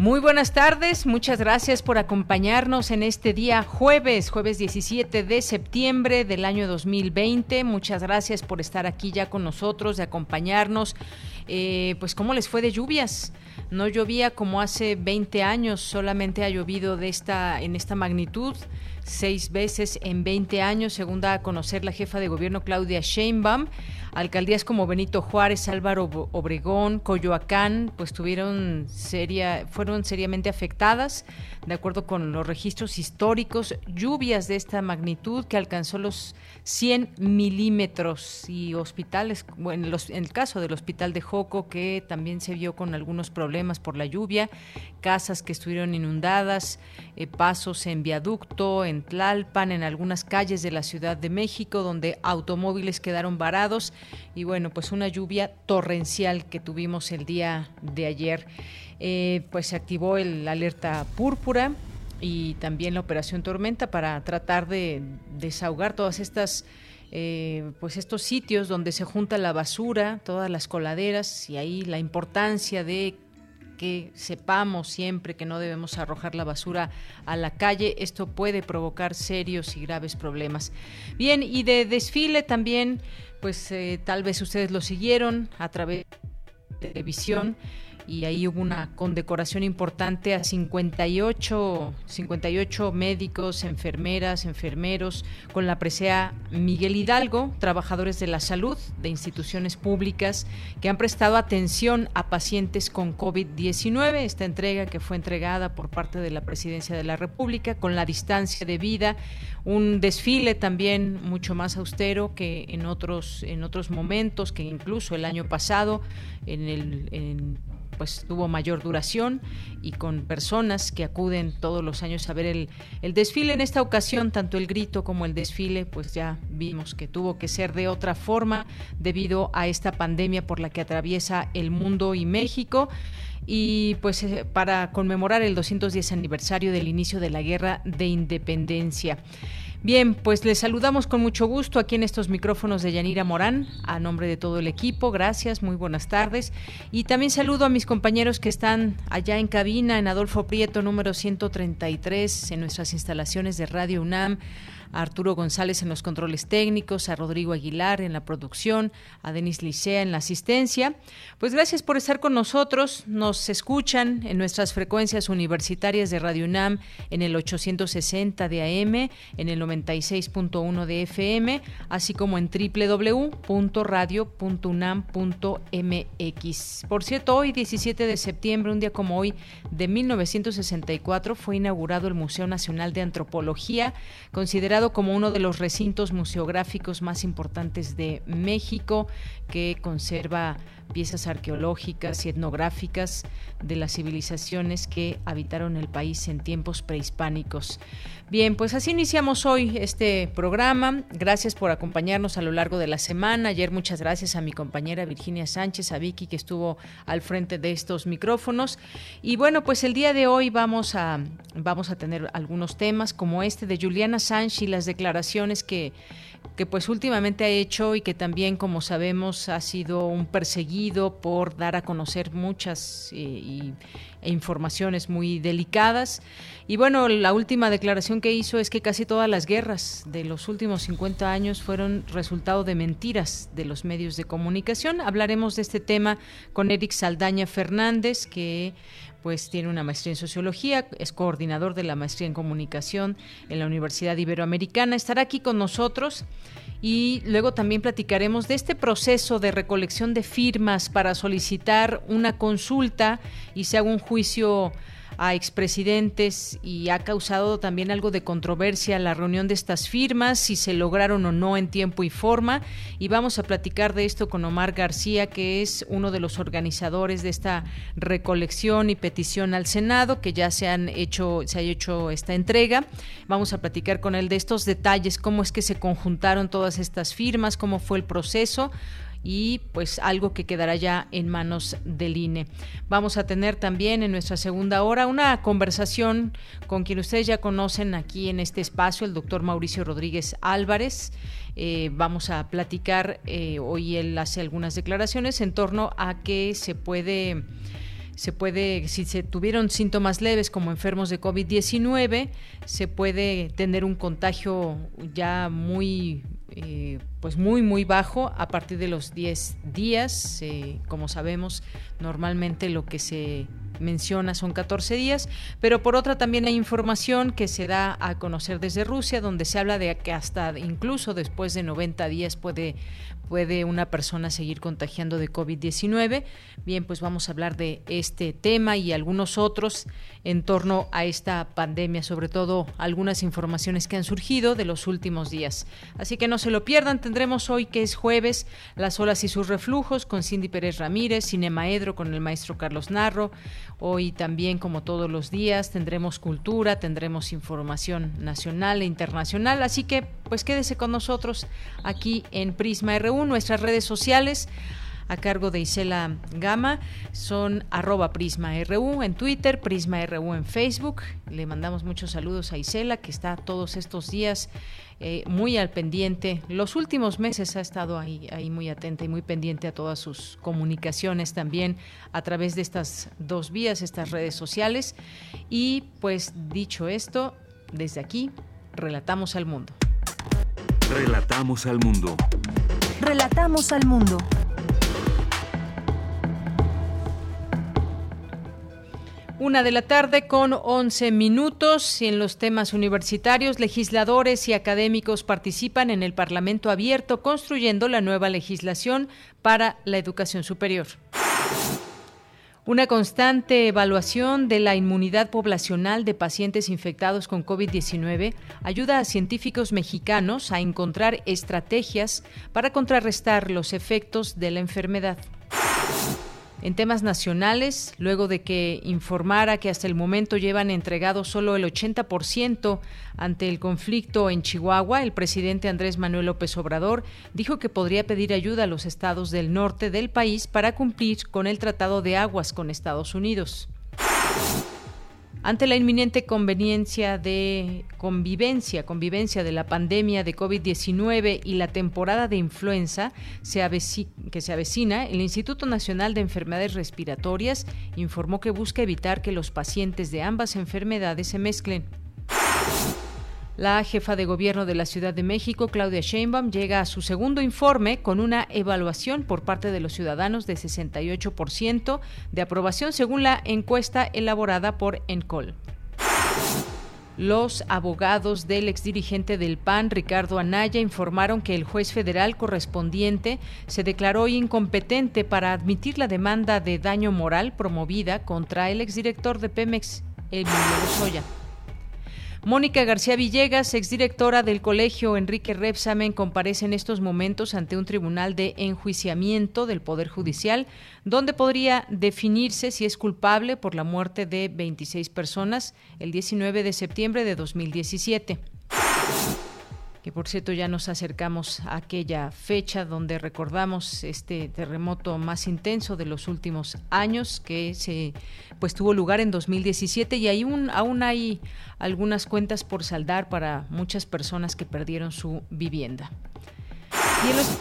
Muy buenas tardes, muchas gracias por acompañarnos en este día jueves, jueves 17 de septiembre del año 2020. Muchas gracias por estar aquí ya con nosotros, de acompañarnos. Eh, pues, ¿cómo les fue de lluvias? No llovía como hace 20 años, solamente ha llovido de esta, en esta magnitud seis veces en 20 años, según da a conocer la jefa de gobierno Claudia Sheinbaum. Alcaldías como Benito Juárez, Álvaro Obregón, Coyoacán, pues tuvieron seria, fueron seriamente afectadas, de acuerdo con los registros históricos, lluvias de esta magnitud que alcanzó los 100 milímetros y hospitales, bueno, en, el caso del hospital de Joco, que también se vio con algunos problemas por la lluvia, casas que estuvieron inundadas, eh, pasos en viaducto, en Tlalpan, en algunas calles de la Ciudad de México, donde automóviles quedaron varados y bueno, pues una lluvia torrencial que tuvimos el día de ayer. Eh, pues se activó el alerta púrpura y también la operación tormenta para tratar de desahogar todas estas eh, pues estos sitios donde se junta la basura, todas las coladeras y ahí la importancia de que sepamos siempre que no debemos arrojar la basura a la calle. Esto puede provocar serios y graves problemas. Bien, y de desfile también pues eh, tal vez ustedes lo siguieron a través de televisión y ahí hubo una condecoración importante a 58, 58 médicos, enfermeras, enfermeros, con la presea Miguel Hidalgo, trabajadores de la salud de instituciones públicas que han prestado atención a pacientes con COVID-19. Esta entrega que fue entregada por parte de la Presidencia de la República con la distancia de vida, un desfile también mucho más austero que en otros, en otros momentos, que incluso el año pasado en el en pues tuvo mayor duración y con personas que acuden todos los años a ver el, el desfile. En esta ocasión, tanto el grito como el desfile, pues ya vimos que tuvo que ser de otra forma debido a esta pandemia por la que atraviesa el mundo y México y pues eh, para conmemorar el 210 aniversario del inicio de la Guerra de Independencia. Bien, pues les saludamos con mucho gusto aquí en estos micrófonos de Yanira Morán, a nombre de todo el equipo. Gracias, muy buenas tardes. Y también saludo a mis compañeros que están allá en cabina, en Adolfo Prieto, número 133, en nuestras instalaciones de Radio UNAM Arturo González en los controles técnicos, a Rodrigo Aguilar en la producción, a Denis Licea en la asistencia. Pues gracias por estar con nosotros. Nos escuchan en nuestras frecuencias universitarias de Radio UNAM en el 860 de AM, en el 96.1 de FM, así como en www.radio.unam.mx. Por cierto, hoy 17 de septiembre, un día como hoy de 1964, fue inaugurado el Museo Nacional de Antropología, considerado como uno de los recintos museográficos más importantes de México, que conserva piezas arqueológicas y etnográficas de las civilizaciones que habitaron el país en tiempos prehispánicos. Bien, pues así iniciamos hoy este programa. Gracias por acompañarnos a lo largo de la semana. Ayer muchas gracias a mi compañera Virginia Sánchez, a Vicky que estuvo al frente de estos micrófonos. Y bueno, pues el día de hoy vamos a, vamos a tener algunos temas como este de Juliana Sánchez las declaraciones que que pues últimamente ha hecho y que también, como sabemos, ha sido un perseguido por dar a conocer muchas eh, e informaciones muy delicadas. Y bueno, la última declaración que hizo es que casi todas las guerras de los últimos 50 años fueron resultado de mentiras de los medios de comunicación. Hablaremos de este tema con Eric Saldaña Fernández, que pues tiene una maestría en sociología, es coordinador de la maestría en comunicación en la Universidad Iberoamericana. Estará aquí con nosotros y luego también platicaremos de este proceso de recolección de firmas para solicitar una consulta y se haga un juicio a expresidentes y ha causado también algo de controversia la reunión de estas firmas, si se lograron o no en tiempo y forma. Y vamos a platicar de esto con Omar García, que es uno de los organizadores de esta recolección y petición al Senado, que ya se han hecho, se ha hecho esta entrega. Vamos a platicar con él de estos detalles, cómo es que se conjuntaron todas estas firmas, cómo fue el proceso y pues algo que quedará ya en manos del INE. Vamos a tener también en nuestra segunda hora una conversación con quien ustedes ya conocen aquí en este espacio, el doctor Mauricio Rodríguez Álvarez. Eh, vamos a platicar, eh, hoy él hace algunas declaraciones en torno a que se puede se puede, si se tuvieron síntomas leves como enfermos de COVID-19, se puede tener un contagio ya muy eh, pues muy muy bajo. A partir de los 10 días eh, como sabemos normalmente lo que se menciona son 14 días, pero por otra también hay información que se da a conocer desde Rusia, donde se habla de que hasta incluso después de 90 días puede, puede una persona seguir contagiando de COVID-19. Bien, pues vamos a hablar de este tema y algunos otros en torno a esta pandemia, sobre todo algunas informaciones que han surgido de los últimos días. Así que no se lo pierdan, tendremos hoy que es jueves las olas y sus reflujos con Cindy Pérez Ramírez, Cinemaedro con el maestro Carlos Narro, Hoy también, como todos los días, tendremos cultura, tendremos información nacional e internacional. Así que, pues quédese con nosotros aquí en Prisma RU, nuestras redes sociales a cargo de Isela Gama son arroba Prisma RU en Twitter, Prisma RU en Facebook. Le mandamos muchos saludos a Isela, que está todos estos días eh, muy al pendiente. Los últimos meses ha estado ahí, ahí muy atenta y muy pendiente a todas sus comunicaciones también a través de estas dos vías, estas redes sociales. Y pues dicho esto, desde aquí, relatamos al mundo. Relatamos al mundo. Relatamos al mundo. Una de la tarde con 11 minutos y en los temas universitarios, legisladores y académicos participan en el Parlamento abierto construyendo la nueva legislación para la educación superior. Una constante evaluación de la inmunidad poblacional de pacientes infectados con COVID-19 ayuda a científicos mexicanos a encontrar estrategias para contrarrestar los efectos de la enfermedad. En temas nacionales, luego de que informara que hasta el momento llevan entregado solo el 80% ante el conflicto en Chihuahua, el presidente Andrés Manuel López Obrador dijo que podría pedir ayuda a los estados del norte del país para cumplir con el Tratado de Aguas con Estados Unidos. Ante la inminente conveniencia de convivencia, convivencia de la pandemia de COVID-19 y la temporada de influenza que se avecina, el Instituto Nacional de Enfermedades Respiratorias informó que busca evitar que los pacientes de ambas enfermedades se mezclen. La jefa de gobierno de la Ciudad de México, Claudia Sheinbaum, llega a su segundo informe con una evaluación por parte de los ciudadanos de 68% de aprobación según la encuesta elaborada por ENCOL. Los abogados del exdirigente del PAN, Ricardo Anaya, informaron que el juez federal correspondiente se declaró incompetente para admitir la demanda de daño moral promovida contra el exdirector de Pemex, Emilio Lozoya. Mónica García Villegas, exdirectora del colegio Enrique Repsamen, comparece en estos momentos ante un tribunal de enjuiciamiento del Poder Judicial, donde podría definirse si es culpable por la muerte de 26 personas el 19 de septiembre de 2017 que por cierto ya nos acercamos a aquella fecha donde recordamos este terremoto más intenso de los últimos años que se pues tuvo lugar en 2017 y aún, aún hay algunas cuentas por saldar para muchas personas que perdieron su vivienda. Y en los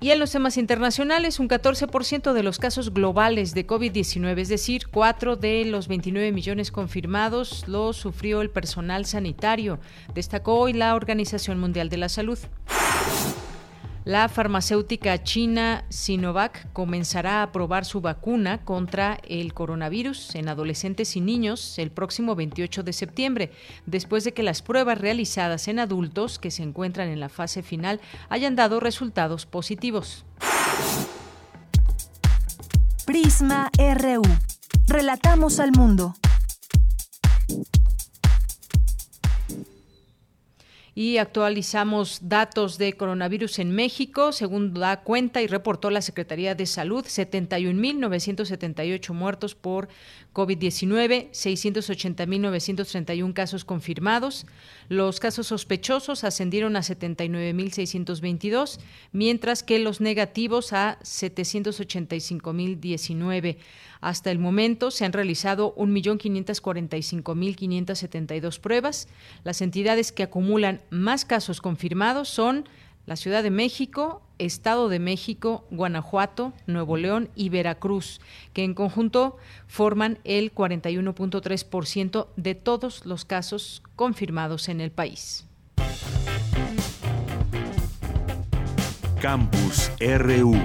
y en los temas internacionales, un 14% de los casos globales de COVID-19, es decir, 4 de los 29 millones confirmados, lo sufrió el personal sanitario, destacó hoy la Organización Mundial de la Salud. La farmacéutica china Sinovac comenzará a probar su vacuna contra el coronavirus en adolescentes y niños el próximo 28 de septiembre, después de que las pruebas realizadas en adultos que se encuentran en la fase final hayan dado resultados positivos. Prisma RU. Relatamos al mundo. Y actualizamos datos de coronavirus en México. Según da cuenta y reportó la Secretaría de Salud, 71.978 muertos por COVID-19, 680.931 casos confirmados. Los casos sospechosos ascendieron a 79.622, mientras que los negativos a 785.019. Hasta el momento se han realizado 1.545.572 pruebas. Las entidades que acumulan más casos confirmados son la Ciudad de México, Estado de México, Guanajuato, Nuevo León y Veracruz, que en conjunto forman el 41.3% de todos los casos confirmados en el país. Campus RU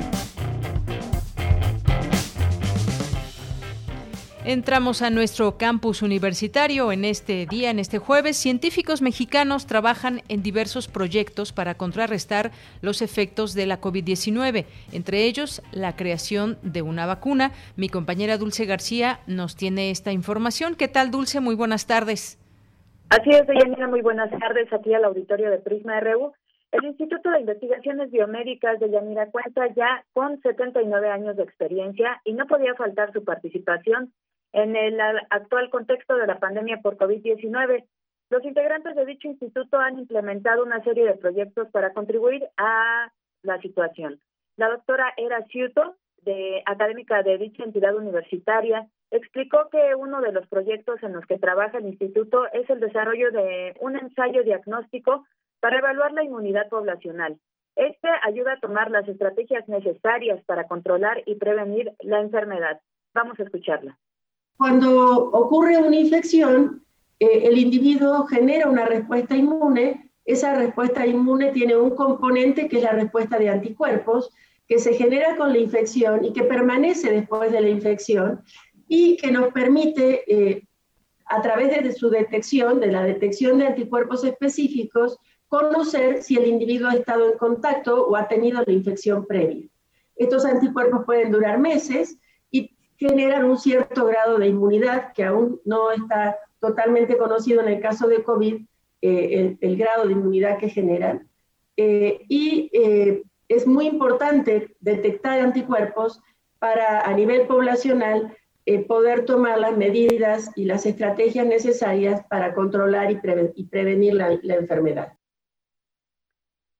Entramos a nuestro campus universitario en este día, en este jueves. Científicos mexicanos trabajan en diversos proyectos para contrarrestar los efectos de la COVID-19, entre ellos la creación de una vacuna. Mi compañera Dulce García nos tiene esta información. ¿Qué tal, Dulce? Muy buenas tardes. Así es, Deyanira, muy buenas tardes aquí al auditorio de Prisma RU. El Instituto de Investigaciones Biomédicas de Yanira cuenta ya con 79 años de experiencia y no podía faltar su participación en el actual contexto de la pandemia por COVID-19. Los integrantes de dicho instituto han implementado una serie de proyectos para contribuir a la situación. La doctora Era Ciuto, de, académica de dicha entidad universitaria, explicó que uno de los proyectos en los que trabaja el instituto es el desarrollo de un ensayo diagnóstico para evaluar la inmunidad poblacional. Este ayuda a tomar las estrategias necesarias para controlar y prevenir la enfermedad. Vamos a escucharla. Cuando ocurre una infección, eh, el individuo genera una respuesta inmune. Esa respuesta inmune tiene un componente que es la respuesta de anticuerpos, que se genera con la infección y que permanece después de la infección y que nos permite, eh, a través de su detección, de la detección de anticuerpos específicos, conocer si el individuo ha estado en contacto o ha tenido la infección previa. Estos anticuerpos pueden durar meses generan un cierto grado de inmunidad que aún no está totalmente conocido en el caso de COVID, eh, el, grado de inmunidad que generan. Eh, y eh, es muy importante detectar anticuerpos para a nivel poblacional poder tomar las medidas y las estrategias necesarias para controlar y, prevenir la enfermedad.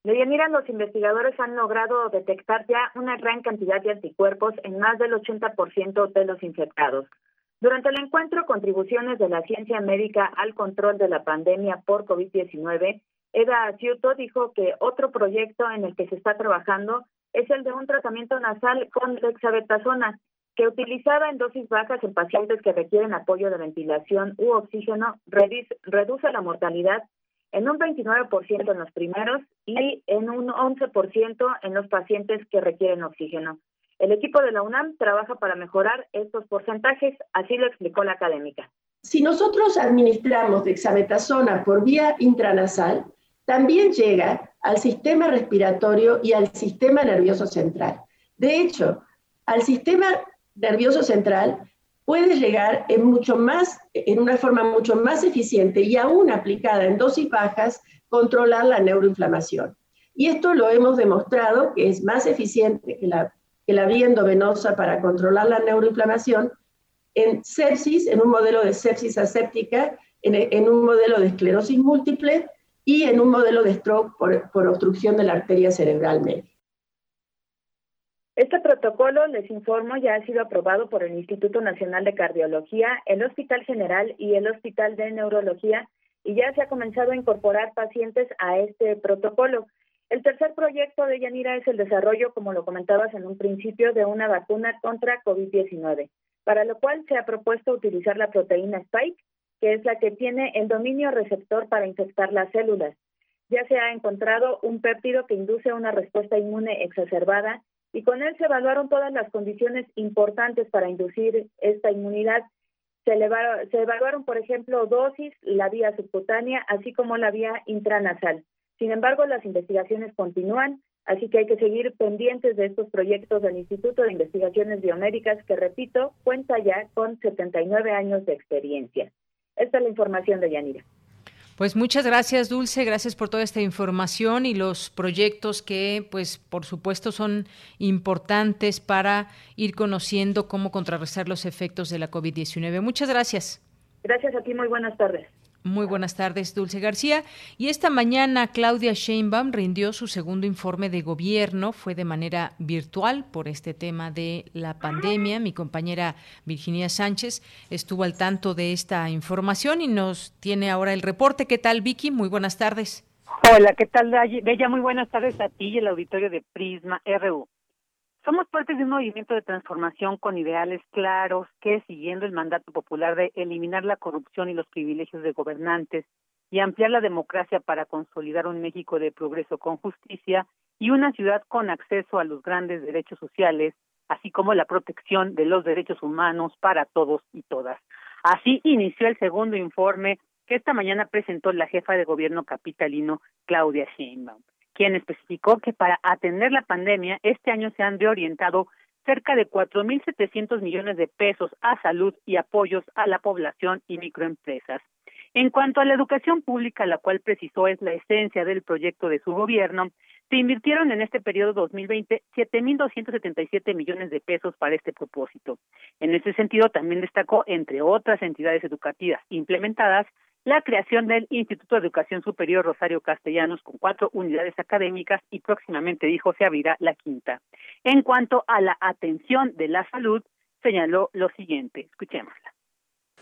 Deyanira, los investigadores han logrado detectar ya una gran cantidad de anticuerpos en más del 80% de los infectados. Durante el encuentro Contribuciones de la Ciencia Médica al Control de la Pandemia por COVID-19, Eda Ciuto dijo que otro proyecto en el que se está trabajando es el de un tratamiento nasal con dexabetasona, que utilizada en dosis bajas en pacientes que requieren apoyo de ventilación u oxígeno reduce la mortalidad en un 29% en los primeros y en un 11% en los pacientes que requieren oxígeno. El equipo de la UNAM trabaja para mejorar estos porcentajes, así lo explicó la académica. Si nosotros administramos dexametasona por vía intranasal, también llega al sistema respiratorio y al sistema nervioso central. De hecho, al sistema nervioso central puede llegar en, mucho más, en una forma mucho más eficiente y aún aplicada en dosis bajas, controlar la neuroinflamación. Y esto lo hemos demostrado que es más eficiente que la, que la vía endovenosa para controlar la neuroinflamación en sepsis, en un modelo de sepsis aséptica, en, en un modelo de esclerosis múltiple y en un modelo de stroke por, por obstrucción de la arteria cerebral media. Este protocolo, les informo, ya ha sido aprobado por el Instituto Nacional de Cardiología, el Hospital General y el Hospital de Neurología y ya se ha comenzado a incorporar pacientes a este protocolo. El tercer proyecto de Yanira es el desarrollo, como lo comentabas en un principio, de una vacuna contra COVID-19, para lo cual se ha propuesto utilizar la proteína Spike, que es la que tiene el dominio receptor para infectar las células. Ya se ha encontrado un péptido que induce una respuesta inmune exacerbada y con él se evaluaron todas las condiciones importantes para inducir esta inmunidad. Se, evaluaron, por ejemplo, dosis, la vía subcutánea, así como la vía intranasal. Sin embargo, las investigaciones continúan, así que hay que seguir pendientes de estos proyectos del Instituto de Investigaciones Biomédicas, que, repito, cuenta ya con 79 años de experiencia. Esta es la información de Yanira. Pues muchas gracias, Dulce, gracias por toda esta información y los proyectos que, pues, por supuesto, son importantes para ir conociendo cómo contrarrestar los efectos de la COVID-19. Muchas gracias. Gracias a ti, muy buenas tardes. Muy buenas tardes, Dulce García. Y esta mañana Claudia Sheinbaum rindió su segundo informe de gobierno. Fue de manera virtual por este tema de la pandemia. Mi compañera Virginia Sánchez estuvo al tanto de esta información y nos tiene ahora el reporte. ¿Qué tal, Vicky? Muy buenas tardes. Hola, ¿qué tal, Bella? Muy buenas tardes a ti y el auditorio de Prisma RU. Somos parte de un movimiento de transformación con ideales claros que, siguiendo el mandato popular de eliminar la corrupción y los privilegios de gobernantes y ampliar la democracia para consolidar un México de progreso con justicia y una ciudad con acceso a los grandes derechos sociales, así como la protección de los derechos humanos para todos y todas. Así inició el segundo informe que esta mañana presentó la jefa de gobierno capitalino, Claudia Sheinbaum quien especificó que para atender la pandemia este año se han reorientado cerca de 4.700 millones de pesos a salud y apoyos a la población y microempresas. En cuanto a la educación pública, la cual precisó es la esencia del proyecto de su gobierno, se invirtieron en este periodo 2020 7.277 millones de pesos para este propósito. En ese sentido, también destacó, entre otras entidades educativas implementadas, la creación del Instituto de Educación Superior Rosario Castellanos con cuatro unidades académicas y próximamente dijo se abrirá la quinta. En cuanto a la atención de la salud, señaló lo siguiente, escuchémosla.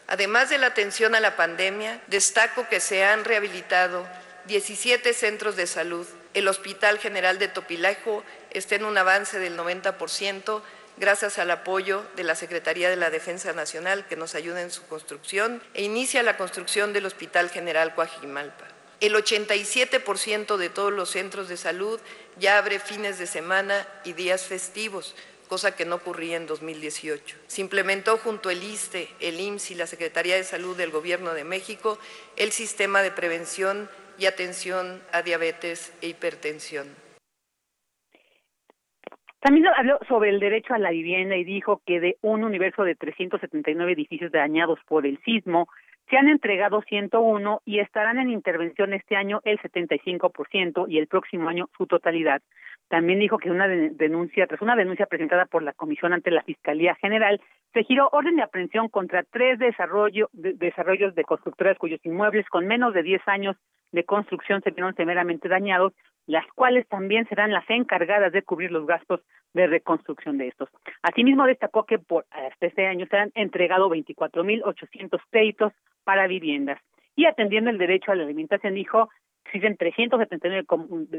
Además de la atención a la pandemia, destaco que se han rehabilitado 17 centros de salud. El Hospital General de Topilajo está en un avance del 90%, gracias al apoyo de la Secretaría de la Defensa Nacional que nos ayuda en su construcción e inicia la construcción del Hospital General Coajimalpa. El 87% de todos los centros de salud ya abre fines de semana y días festivos, cosa que no ocurría en 2018. Se implementó junto al ISTE, el IMSS y la Secretaría de Salud del Gobierno de México el sistema de prevención y atención a diabetes e hipertensión. También habló sobre el derecho a la vivienda y dijo que de un universo de 379 edificios dañados por el sismo, se han entregado 101 y estarán en intervención este año el 75% y el próximo año su totalidad. También dijo que una denuncia, tras una denuncia presentada por la Comisión ante la Fiscalía General, se giró orden de aprehensión contra tres desarrollo, desarrollos de constructoras cuyos inmuebles con menos de 10 años de construcción se vieron severamente dañados, las cuales también serán las encargadas de cubrir los gastos de reconstrucción de estos. Asimismo, destacó que por hasta este año se han entregado 24.800 créditos para viviendas. Y atendiendo el derecho a la alimentación, dijo, existen 379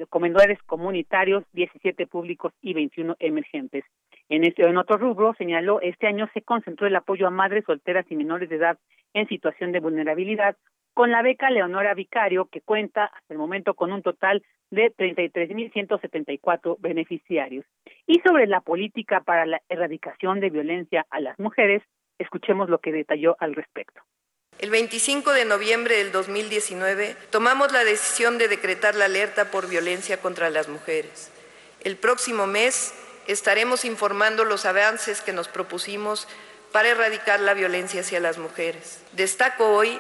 comendadores comunitarios, 17 públicos y 21 emergentes. En, este, en otro rubro, señaló, este año se concentró el apoyo a madres solteras y menores de edad en situación de vulnerabilidad, con la beca Leonora Vicario, que cuenta hasta el momento con un total de 33.174 beneficiarios. Y sobre la política para la erradicación de violencia a las mujeres, escuchemos lo que detalló al respecto. El 25 de noviembre del 2019 tomamos la decisión de decretar la alerta por violencia contra las mujeres. El próximo mes estaremos informando los avances que nos propusimos para erradicar la violencia hacia las mujeres. Destaco hoy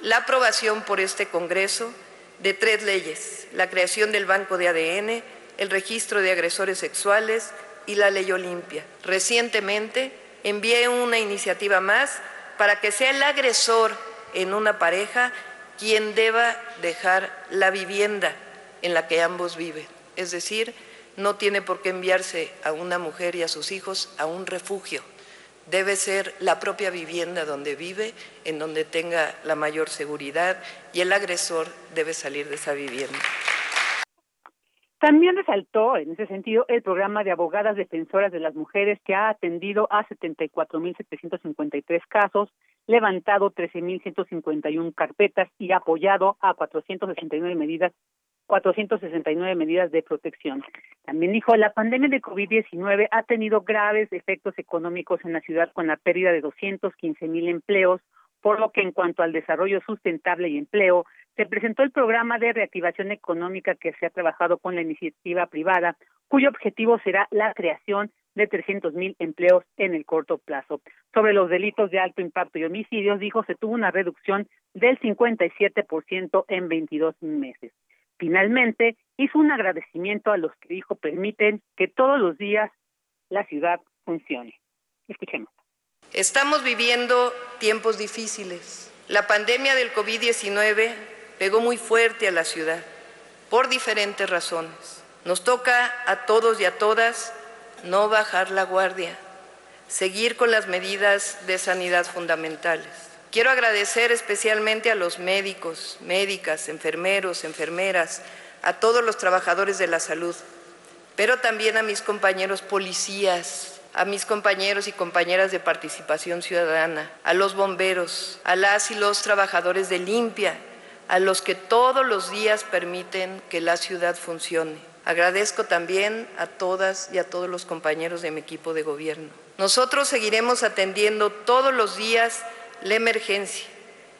la aprobación por este Congreso de tres leyes, la creación del Banco de ADN, el registro de agresores sexuales y la ley Olimpia. Recientemente envié una iniciativa más para que sea el agresor en una pareja quien deba dejar la vivienda en la que ambos viven. Es decir, no tiene por qué enviarse a una mujer y a sus hijos a un refugio debe ser la propia vivienda donde vive, en donde tenga la mayor seguridad y el agresor debe salir de esa vivienda. También resaltó en ese sentido el programa de abogadas defensoras de las mujeres que ha atendido a 74.753 casos, levantado 13.151 carpetas y apoyado a 469 medidas 469 medidas de protección. También dijo, la pandemia de COVID-19 ha tenido graves efectos económicos en la ciudad con la pérdida de 215 mil empleos, por lo que en cuanto al desarrollo sustentable y empleo, se presentó el programa de reactivación económica que se ha trabajado con la iniciativa privada, cuyo objetivo será la creación de 300 mil empleos en el corto plazo. Sobre los delitos de alto impacto y homicidios, dijo, se tuvo una reducción del 57% en 22 meses. Finalmente, hizo un agradecimiento a los que dijo permiten que todos los días la ciudad funcione. Escuchemos. Estamos viviendo tiempos difíciles. La pandemia del COVID-19 pegó muy fuerte a la ciudad por diferentes razones. Nos toca a todos y a todas no bajar la guardia, seguir con las medidas de sanidad fundamentales. Quiero agradecer especialmente a los médicos, médicas, enfermeros, enfermeras, a todos los trabajadores de la salud, pero también a mis compañeros policías, a mis compañeros y compañeras de participación ciudadana, a los bomberos, a las y los trabajadores de limpia, a los que todos los días permiten que la ciudad funcione. Agradezco también a todas y a todos los compañeros de mi equipo de gobierno. Nosotros seguiremos atendiendo todos los días la emergencia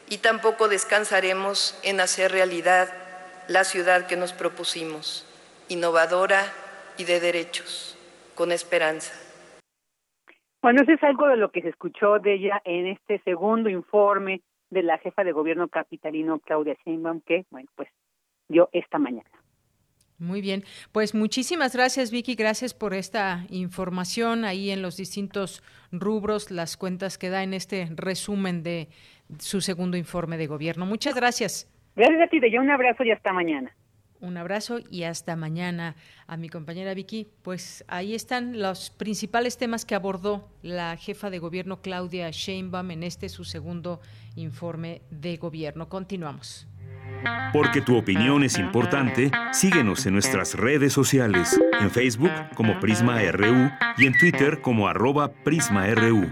y tampoco descansaremos en hacer realidad la ciudad que nos propusimos, innovadora y de derechos, con esperanza. Bueno, eso es algo de lo que se escuchó de ella en este segundo informe de la jefa de gobierno capitalino Claudia Sheinbaum que, bueno, pues dio esta mañana. Muy bien, pues muchísimas gracias Vicky, gracias por esta información ahí en los distintos rubros, las cuentas que da en este resumen de su segundo informe de gobierno. Muchas gracias. Gracias a ti, de un abrazo y hasta mañana. Un abrazo y hasta mañana a mi compañera Vicky. Pues ahí están los principales temas que abordó la jefa de gobierno Claudia Sheinbaum en este su segundo informe de gobierno. Continuamos. Porque tu opinión es importante, síguenos en nuestras redes sociales, en Facebook como Prisma RU y en Twitter como arroba PrismaRU.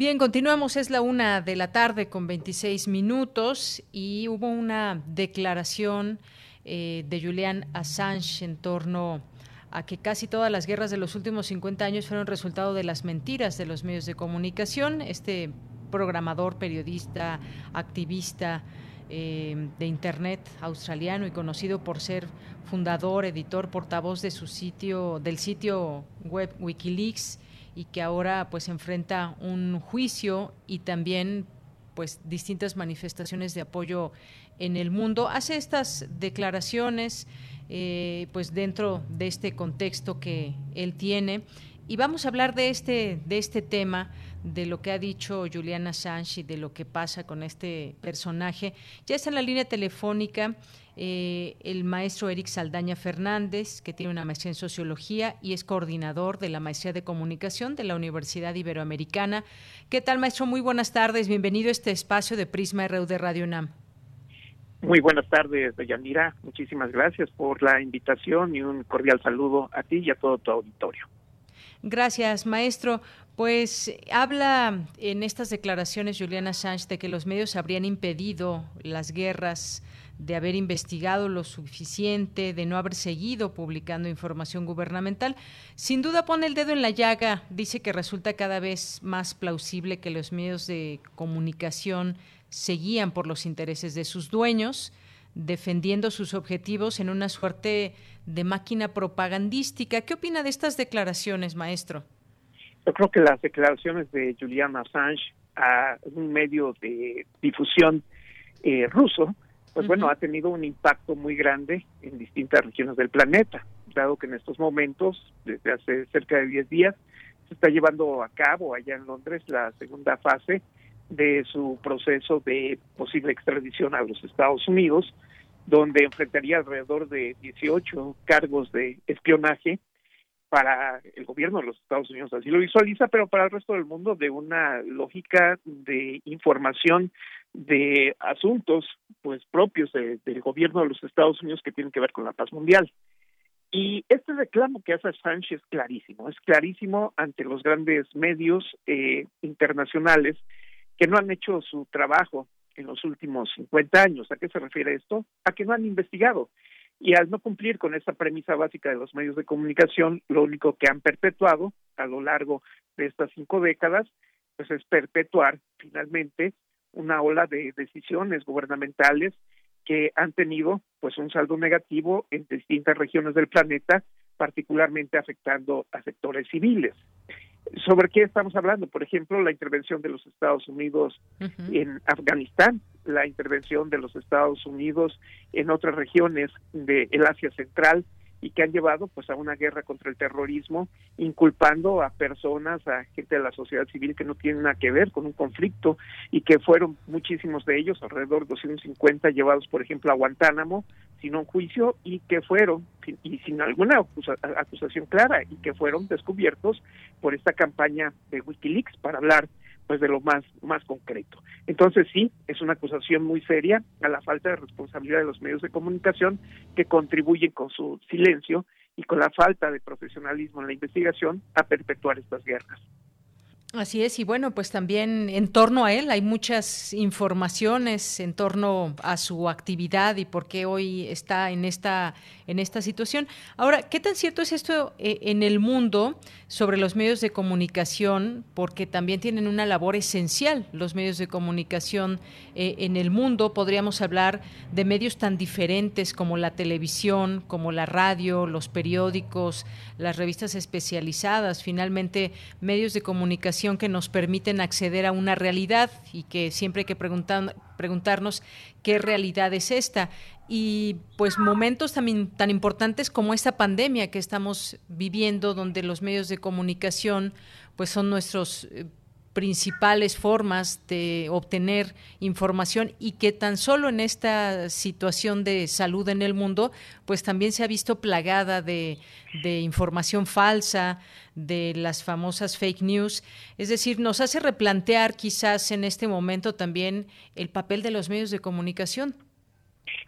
Bien, continuamos, es la una de la tarde con 26 minutos y hubo una declaración eh, de Julian Assange en torno a que casi todas las guerras de los últimos 50 años fueron resultado de las mentiras de los medios de comunicación. Este programador, periodista, activista eh, de Internet australiano y conocido por ser fundador, editor, portavoz de su sitio, del sitio web Wikileaks y que ahora pues enfrenta un juicio y también pues distintas manifestaciones de apoyo en el mundo. Hace estas declaraciones eh, pues dentro de este contexto que él tiene y vamos a hablar de este, de este tema de lo que ha dicho Juliana y de lo que pasa con este personaje. Ya está en la línea telefónica eh, el maestro Eric Saldaña Fernández, que tiene una maestría en sociología y es coordinador de la maestría de comunicación de la Universidad Iberoamericana. ¿Qué tal, maestro? Muy buenas tardes. Bienvenido a este espacio de Prisma RU de Radio UNAM. Muy buenas tardes, Yanira. Muchísimas gracias por la invitación y un cordial saludo a ti y a todo tu auditorio. Gracias, maestro. Pues habla en estas declaraciones Juliana Assange de que los medios habrían impedido las guerras, de haber investigado lo suficiente, de no haber seguido publicando información gubernamental. Sin duda pone el dedo en la llaga, dice que resulta cada vez más plausible que los medios de comunicación seguían por los intereses de sus dueños, defendiendo sus objetivos en una suerte de máquina propagandística. ¿Qué opina de estas declaraciones, maestro? Yo creo que las declaraciones de Julian Assange a un medio de difusión eh, ruso, pues bueno, ha tenido un impacto muy grande en distintas regiones del planeta, dado que en estos momentos, desde hace cerca de 10 días, se está llevando a cabo allá en Londres la segunda fase de su proceso de posible extradición a los Estados Unidos, donde enfrentaría alrededor de 18 cargos de espionaje para el gobierno de los Estados Unidos así lo visualiza, pero para el resto del mundo de una lógica de información de asuntos pues propios del gobierno de los Estados Unidos que tienen que ver con la paz mundial. Y este reclamo que hace Sánchez es clarísimo, es clarísimo ante los grandes medios eh, internacionales que no han hecho su trabajo en los últimos 50 años. ¿A qué se refiere esto? A que no han investigado y al no cumplir con esa premisa básica de los medios de comunicación, lo único que han perpetuado a lo largo de estas cinco décadas, pues es perpetuar finalmente una ola de decisiones gubernamentales que han tenido pues un saldo negativo en distintas regiones del planeta, particularmente afectando a sectores civiles. ¿Sobre qué estamos hablando? Por ejemplo, la intervención de los Estados Unidos en Afganistán, la intervención de los Estados Unidos en otras regiones del Asia Central, y que han llevado pues a una guerra contra el terrorismo, inculpando a personas, a gente de la sociedad civil que no tienen nada que ver con un conflicto y que fueron muchísimos de ellos, alrededor de 250 llevados por ejemplo a Guantánamo sin un juicio y que fueron y sin alguna acusación clara y que fueron descubiertos por esta campaña de WikiLeaks para hablar pues de lo más más concreto. Entonces sí, es una acusación muy seria a la falta de responsabilidad de los medios de comunicación que contribuyen con su silencio y con la falta de profesionalismo en la investigación a perpetuar estas guerras. Así es, y bueno, pues también en torno a él hay muchas informaciones en torno a su actividad y por qué hoy está en esta, en esta situación. Ahora, ¿qué tan cierto es esto eh, en el mundo sobre los medios de comunicación? Porque también tienen una labor esencial los medios de comunicación eh, en el mundo. Podríamos hablar de medios tan diferentes como la televisión, como la radio, los periódicos, las revistas especializadas, finalmente medios de comunicación que nos permiten acceder a una realidad y que siempre hay que preguntar, preguntarnos qué realidad es esta. Y pues momentos también tan importantes como esta pandemia que estamos viviendo, donde los medios de comunicación pues son nuestros eh, principales formas de obtener información y que tan solo en esta situación de salud en el mundo, pues también se ha visto plagada de, información falsa, de las famosas fake news. Es decir, nos hace replantear quizás en este momento también el papel de los medios de comunicación.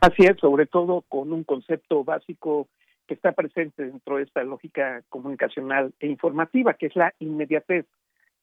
Así es, sobre todo con un concepto básico que está presente dentro de esta lógica comunicacional e informativa, que es la inmediatez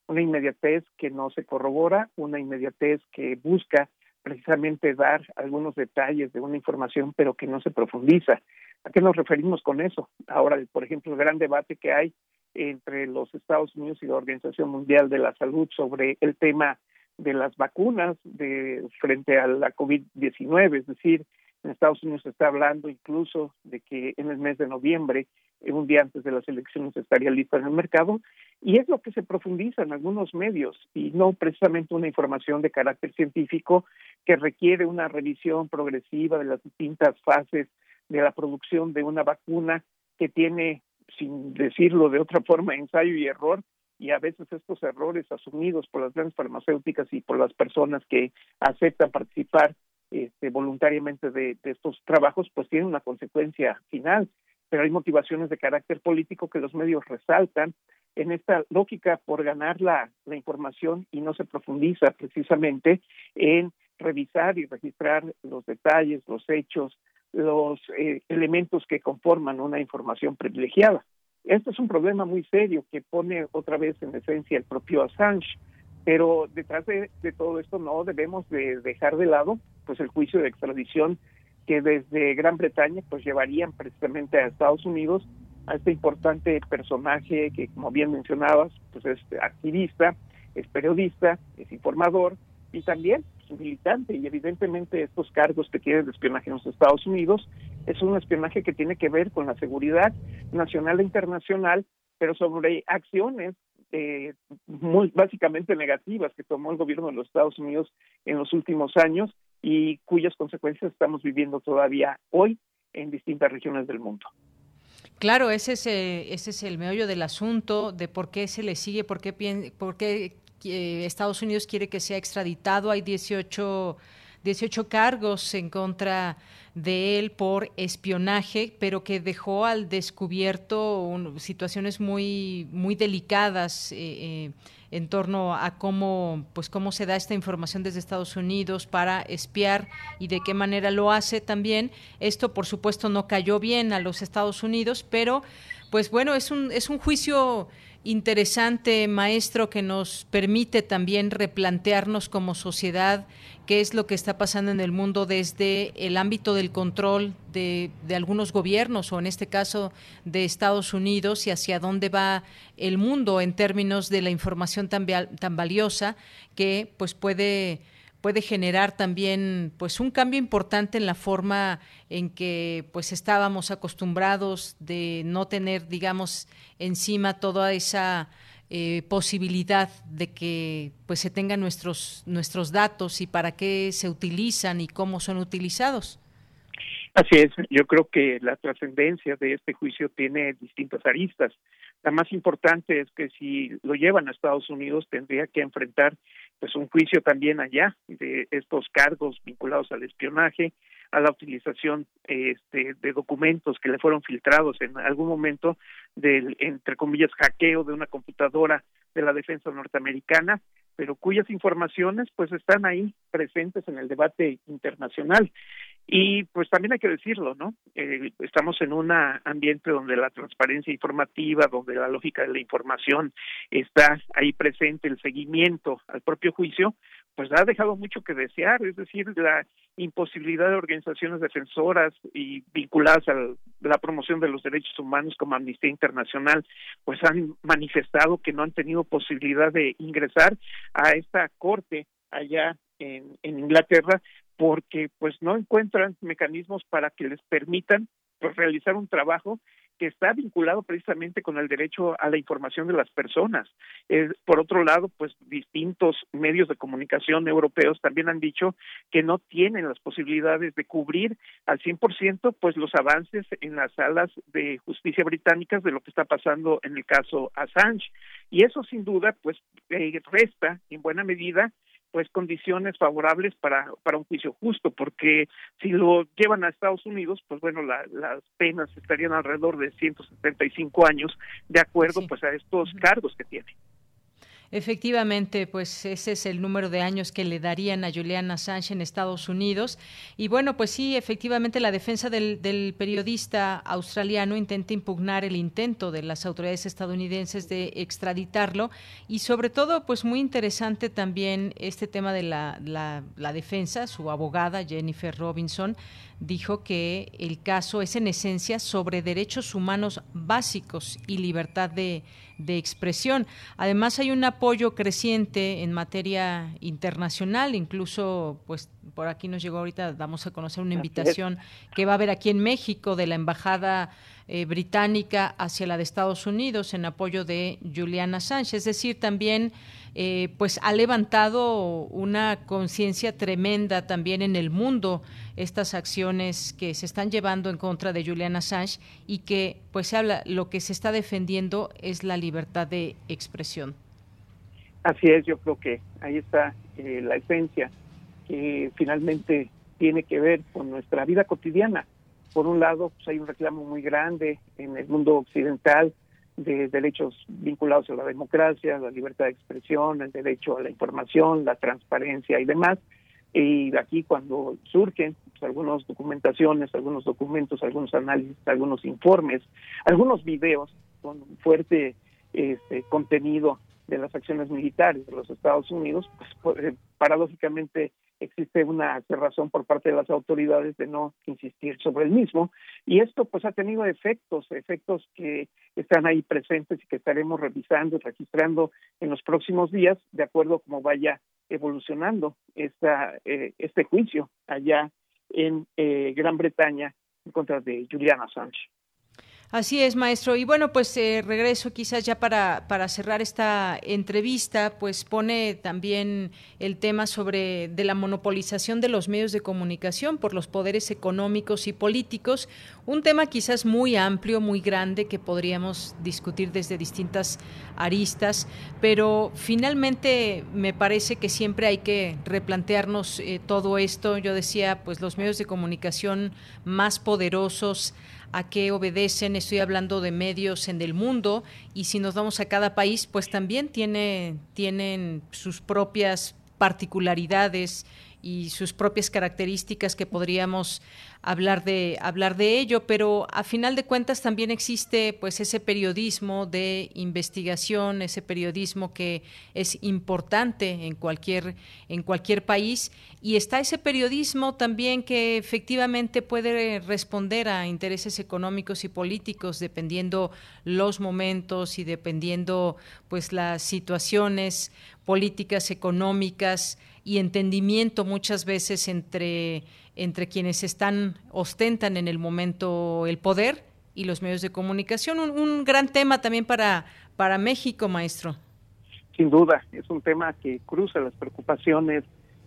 una inmediatez que no se corrobora, una inmediatez que busca precisamente dar algunos detalles de una información, pero que no se profundiza. ¿A qué nos referimos con eso? Ahora, por ejemplo, el gran debate que hay entre los Estados Unidos y la Organización Mundial de la Salud sobre el tema de las vacunas de frente a la COVID-19, es decir, en Estados Unidos se está hablando incluso de que en el mes de noviembre, un día antes de las elecciones, estaría lista en el mercado. Y es lo que se profundiza en algunos medios y no precisamente una información de carácter científico que requiere una revisión progresiva de las distintas fases de la producción de una vacuna que tiene, sin decirlo de otra forma, ensayo y error, y a veces estos errores asumidos por las grandes farmacéuticas y por las personas que aceptan participar este, voluntariamente de, de, estos trabajos, pues tienen una consecuencia final. Pero hay motivaciones de carácter político que los medios resaltan en esta lógica por ganar la, la información y no se profundiza precisamente en revisar y registrar los detalles, los hechos, los eh, elementos que conforman una información privilegiada. Este es un problema muy serio que pone otra vez en esencia el propio Assange, pero detrás de, todo esto no debemos de dejar de lado pues el juicio de extradición que desde Gran Bretaña pues llevarían precisamente a Estados Unidos a este importante personaje que, como bien mencionabas, pues es activista, es periodista, es informador y también es militante. Y evidentemente estos cargos que tiene de espionaje en los Estados Unidos es un espionaje que tiene que ver con la seguridad nacional e internacional, pero sobre acciones eh, muy básicamente negativas que tomó el gobierno de los Estados Unidos en los últimos años y cuyas consecuencias estamos viviendo todavía hoy en distintas regiones del mundo. Claro, ese es, eh, ese es el meollo del asunto, de por qué se le sigue, por qué, por qué eh, Estados Unidos quiere que sea extraditado. Hay 18, 18 cargos en contra de él por espionaje, pero que dejó al descubierto situaciones muy, muy delicadas. Eh, en torno a cómo, pues cómo se da esta información desde Estados Unidos para espiar y de qué manera lo hace también. Esto, por supuesto, no cayó bien a los Estados Unidos, pero, pues bueno, es un, es un juicio interesante, maestro, que nos permite también replantearnos como sociedad qué es lo que está pasando en el mundo desde el ámbito del control de, de, algunos gobiernos o en este caso de Estados Unidos y hacia dónde va el mundo en términos de la información tan, tan valiosa que pues puede puede generar también pues un cambio importante en la forma en que pues estábamos acostumbrados de no tener digamos encima toda esa eh, posibilidad de que pues se tengan nuestros nuestros datos y para qué se utilizan y cómo son utilizados. Así es, yo creo que la trascendencia de este juicio tiene distintas aristas. La más importante es que si lo llevan a Estados Unidos tendría que enfrentar pues un juicio también allá de estos cargos vinculados al espionaje, a la utilización este, de documentos que le fueron filtrados en algún momento del entre comillas hackeo de una computadora de la defensa norteamericana, pero cuyas informaciones pues están ahí presentes en el debate internacional y pues también hay que decirlo, ¿no? Eh, estamos en un ambiente donde la transparencia informativa, donde la lógica de la información está ahí presente, el seguimiento al propio juicio, pues ha dejado mucho que desear, es decir, la imposibilidad de organizaciones defensoras y vinculadas a la promoción de los derechos humanos como Amnistía Internacional, pues han manifestado que no han tenido posibilidad de ingresar a esta corte allá en, en Inglaterra porque pues no encuentran mecanismos para que les permitan pues, realizar un trabajo que está vinculado precisamente con el derecho a la información de las personas. por otro lado, pues distintos medios de comunicación europeos también han dicho que no tienen las posibilidades de cubrir al 100% pues los avances en las salas de justicia británicas de lo que está pasando en el caso Assange. Y eso sin duda pues eh, resta en buena medida pues condiciones favorables para, para un juicio justo, porque si lo llevan a Estados Unidos, pues bueno, las penas estarían alrededor de 175 años, de acuerdo pues a estos cargos que tiene. Efectivamente, pues ese es el número de años que le darían a Julian Assange en Estados Unidos. Y bueno, pues sí, efectivamente la defensa del, del, periodista australiano intenta impugnar el intento de las autoridades estadounidenses de extraditarlo. Y sobre todo, pues muy interesante también este tema de la defensa, su abogada Jennifer Robinson dijo que el caso es en esencia sobre derechos humanos básicos y libertad de, expresión. Además hay un apoyo creciente en materia internacional, incluso pues por aquí nos llegó ahorita, damos a conocer una invitación que va a haber aquí en México de la embajada eh, británica hacia la de Estados Unidos en apoyo de Juliana Sánchez. Es decir, también eh, pues ha levantado una conciencia tremenda también en el mundo estas acciones que se están llevando en contra de Julian Assange y que pues se habla lo que se está defendiendo es la libertad de expresión. Así es, yo creo que ahí está eh, la esencia que finalmente tiene que ver con nuestra vida cotidiana. Por un lado, pues hay un reclamo muy grande en el mundo occidental de derechos vinculados a la democracia, la libertad de expresión, el derecho a la información, la transparencia y demás. Y aquí cuando surgen pues, algunas documentaciones, algunos documentos, algunos análisis, algunos informes, algunos videos con fuerte este, contenido de las acciones militares de los Estados Unidos, pues eh, paradójicamente existe una cerrazón por parte de las autoridades de no insistir sobre el mismo y esto pues ha tenido efectos, efectos que están ahí presentes y que estaremos revisando y registrando en los próximos días de acuerdo a cómo vaya evolucionando esta, eh, este juicio allá en eh, Gran Bretaña en contra de Juliana Assange. Así es, maestro. Y bueno, pues eh, regreso quizás ya para, para cerrar esta entrevista, pues pone también el tema sobre de la monopolización de los medios de comunicación por los poderes económicos y políticos, un tema quizás muy amplio, muy grande que podríamos discutir desde distintas aristas, pero finalmente me parece que siempre hay que replantearnos eh, todo esto. Yo decía, pues los medios de comunicación más poderosos a qué obedecen, estoy hablando de medios en el mundo y si nos vamos a cada país, pues también tiene, tienen sus propias particularidades y sus propias características que podríamos hablar de hablar de ello, pero a final de cuentas también existe pues ese periodismo de investigación, ese periodismo que es importante en cualquier en cualquier país y está ese periodismo también que efectivamente puede responder a intereses económicos y políticos dependiendo los momentos y dependiendo pues las situaciones políticas económicas y entendimiento muchas veces entre, entre quienes están, ostentan en el momento el poder y los medios de comunicación. Un, un gran tema también para, para México, maestro. Sin duda, es un tema que cruza las preocupaciones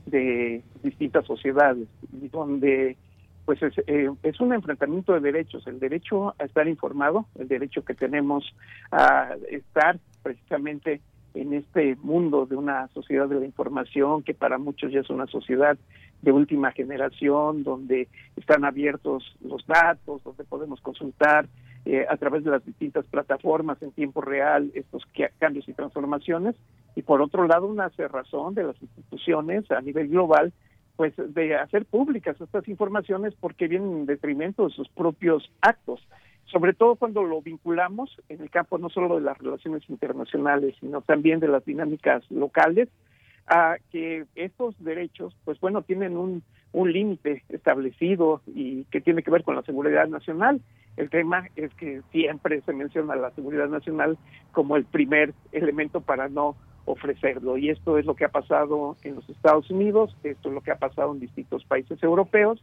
de distintas sociedades y donde pues es, eh, es un enfrentamiento de derechos, el derecho a estar informado, el derecho que tenemos a estar precisamente en este mundo de una sociedad de la información que para muchos ya es una sociedad de última generación, donde están abiertos los datos, donde podemos consultar eh, a través de las distintas plataformas en tiempo real estos cambios y transformaciones, y por otro lado una cerrazón de las instituciones a nivel global pues de hacer públicas estas informaciones porque vienen en detrimento de sus propios actos, sobre todo cuando lo vinculamos en el campo no solo de las relaciones internacionales, sino también de las dinámicas locales, a que estos derechos, pues bueno, tienen un, un límite establecido y que tiene que ver con la seguridad nacional. El tema es que siempre se menciona la seguridad nacional como el primer elemento para no ofrecerlo. Y esto es lo que ha pasado en los Estados Unidos, esto es lo que ha pasado en distintos países europeos,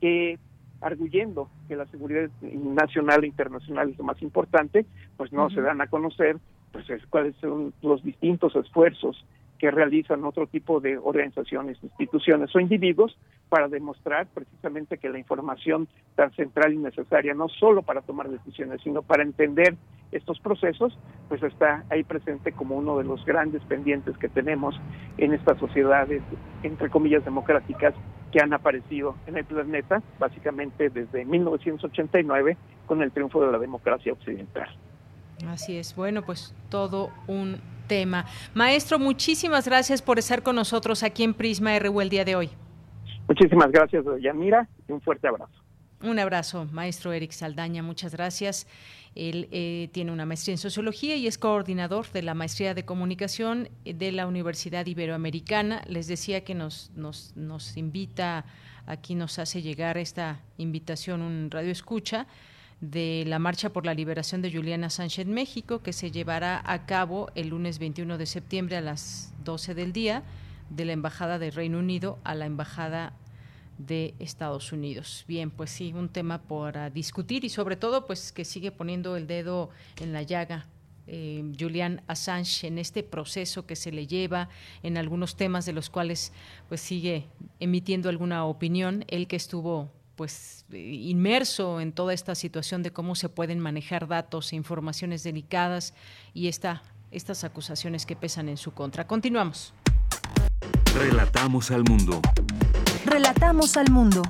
que arguyendo que la seguridad nacional e internacional es lo más importante, pues no se dan a conocer pues cuáles son los distintos esfuerzos que realizan otro tipo de organizaciones, instituciones o individuos para demostrar precisamente que la información tan central y necesaria, no solo para tomar decisiones, sino para entender estos procesos, pues está ahí presente como uno de los grandes pendientes que tenemos en estas sociedades, entre comillas, democráticas que han aparecido en el planeta, básicamente desde 1989, con el triunfo de la democracia occidental. Así es, bueno, pues todo un tema. Maestro, muchísimas gracias por estar con nosotros aquí en Prisma RU el día de hoy. Muchísimas gracias, Yanira, y un fuerte abrazo. Un abrazo, maestro Eric Saldaña, muchas gracias. Él eh, tiene una maestría en sociología y es coordinador de la maestría de comunicación de la Universidad Iberoamericana. Les decía que nos, nos, invita, aquí nos hace llegar esta invitación, un radio escucha de la Marcha por la Liberación de Juliana Sánchez México, que se llevará a cabo el lunes 21 de septiembre a las 12 del día, de la Embajada de Reino Unido a la Embajada de Estados Unidos. Bien, pues sí, un tema para discutir y sobre todo pues que sigue poniendo el dedo en la llaga eh, Julian Assange en este proceso que se le lleva en algunos temas de los cuales pues sigue emitiendo alguna opinión, él que estuvo pues inmerso en toda esta situación de cómo se pueden manejar datos e informaciones delicadas y esta, estas acusaciones que pesan en su contra. Continuamos. Relatamos al mundo. Relatamos al mundo.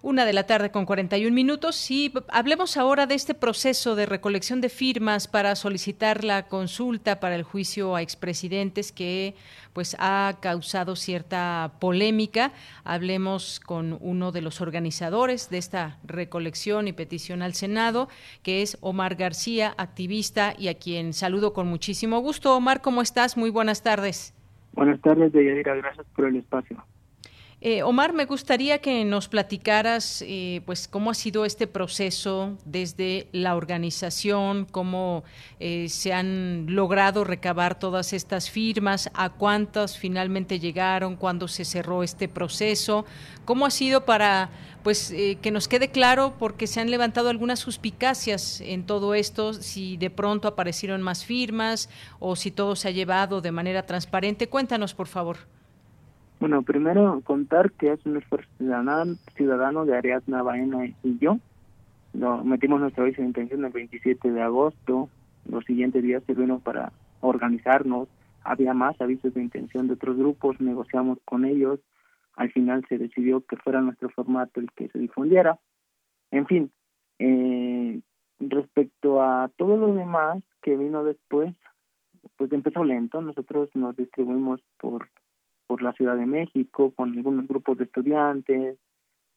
Una de la tarde con 41 minutos y hablemos ahora de este proceso de recolección de firmas para solicitar la consulta para el juicio a expresidentes que pues ha causado cierta polémica. Hablemos con uno de los organizadores de esta recolección y petición al Senado, que es Omar García, activista y a quien saludo con muchísimo gusto. Omar, ¿cómo estás? Muy buenas tardes. Buenas tardes, Deyanira. Gracias por el espacio. Eh, Omar, me gustaría que nos platicaras, eh, pues, cómo ha sido este proceso desde la organización, cómo eh, se han logrado recabar todas estas firmas, a cuántas finalmente llegaron, cuándo se cerró este proceso, cómo ha sido para, pues, que nos quede claro, porque se han levantado algunas suspicacias en todo esto, si de pronto aparecieron más firmas o si todo se ha llevado de manera transparente. Cuéntanos, por favor. Bueno, primero contar que es un esfuerzo ciudadano, de Ariadna Baena y yo. Lo, metimos nuestra visa de intención el 27 de agosto. Los siguientes días sirvieron para organizarnos. Había más avisos de intención de otros grupos, negociamos con ellos. Al final se decidió que fuera nuestro formato el que se difundiera. En fin, eh, respecto a todo lo demás que vino después, pues empezó lento. Nosotros nos distribuimos por por la Ciudad de México, con algunos grupos de estudiantes,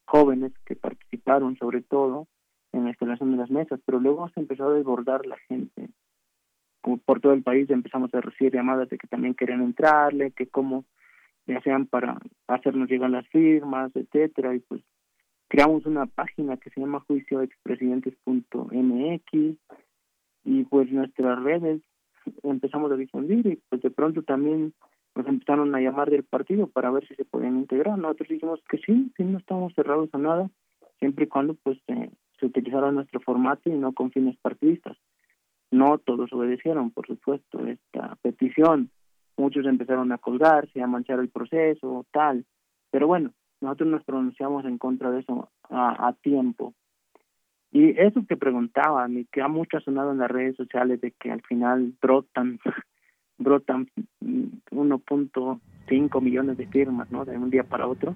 jóvenes que participaron sobre todo en la instalación de las mesas, pero luego se empezó a desbordar la gente. Por, todo el país empezamos a recibir llamadas de que también querían entrarle, que cómo le hacían para hacernos llegar las firmas, etcétera, y pues creamos una página que se llama juicioexpresidentes.mx y pues nuestras redes empezamos a difundir y pues de pronto también nos empezaron a llamar del partido para ver si se podían integrar. Nosotros dijimos que sí, sí, no estamos cerrados a nada, siempre y cuando pues se utilizara nuestro formato y no con fines partidistas. No todos obedecieron, por supuesto, esta petición. Muchos empezaron a colgarse, a manchar el proceso, tal. Pero bueno, nosotros nos pronunciamos en contra de eso a, a tiempo. Y eso que preguntaban y que ha mucho sonado en las redes sociales de que al final brotan brotan 1.5 millones de firmas, ¿no? De un día para otro.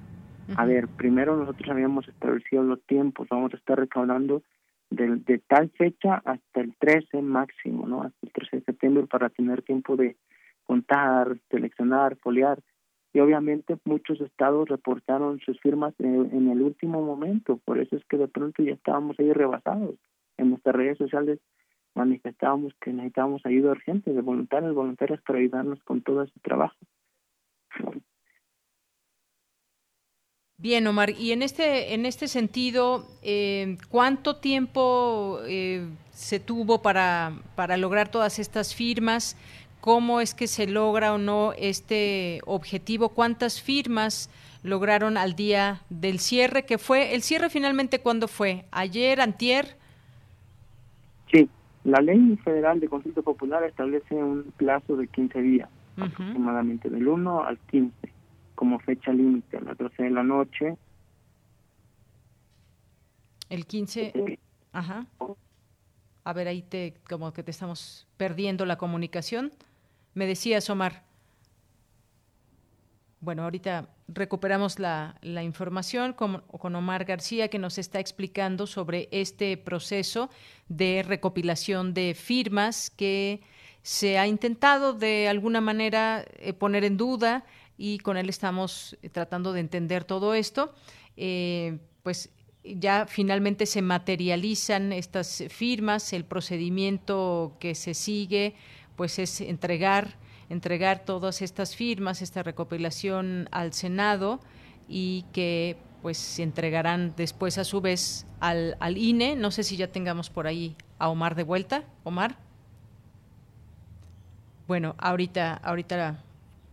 A ver, primero nosotros habíamos establecido los tiempos, vamos a estar recaudando de, de tal fecha hasta el 13 máximo, ¿no? Hasta el 13 de septiembre para tener tiempo de contar, seleccionar, foliar. Y obviamente muchos estados reportaron sus firmas en, el último momento, por eso es que de pronto ya estábamos ahí rebasados. En nuestras redes sociales manifestábamos que necesitábamos ayuda urgente de voluntarios, voluntarias para ayudarnos con todo ese trabajo. Bien, Omar, y en este, en este sentido, eh, ¿cuánto tiempo eh, se tuvo para, para lograr todas estas firmas? ¿Cómo es que se logra o no este objetivo? ¿Cuántas firmas lograron al día del cierre? que fue? ¿El cierre finalmente cuándo fue? ¿Ayer, antier? Sí, la ley federal de consulta popular establece un plazo de 15 días, aproximadamente del 1 al 15 como fecha límite a las 12 de la noche. El 15, ajá. A ver, ahí te, como que te estamos perdiendo la comunicación. Me decías, Omar. Bueno, ahorita recuperamos la, información con, con, Omar García que nos está explicando sobre este proceso de recopilación de firmas que se ha intentado de alguna manera eh, poner en duda y con él estamos eh, tratando de entender todo esto. Eh, pues ya finalmente se materializan estas firmas, el procedimiento que se sigue, pues es entregar, entregar todas estas firmas, esta recopilación al Senado y que pues se entregarán después a su vez al, al INE. No sé si ya tengamos por ahí a Omar de vuelta. Omar. Bueno, ahorita, ahorita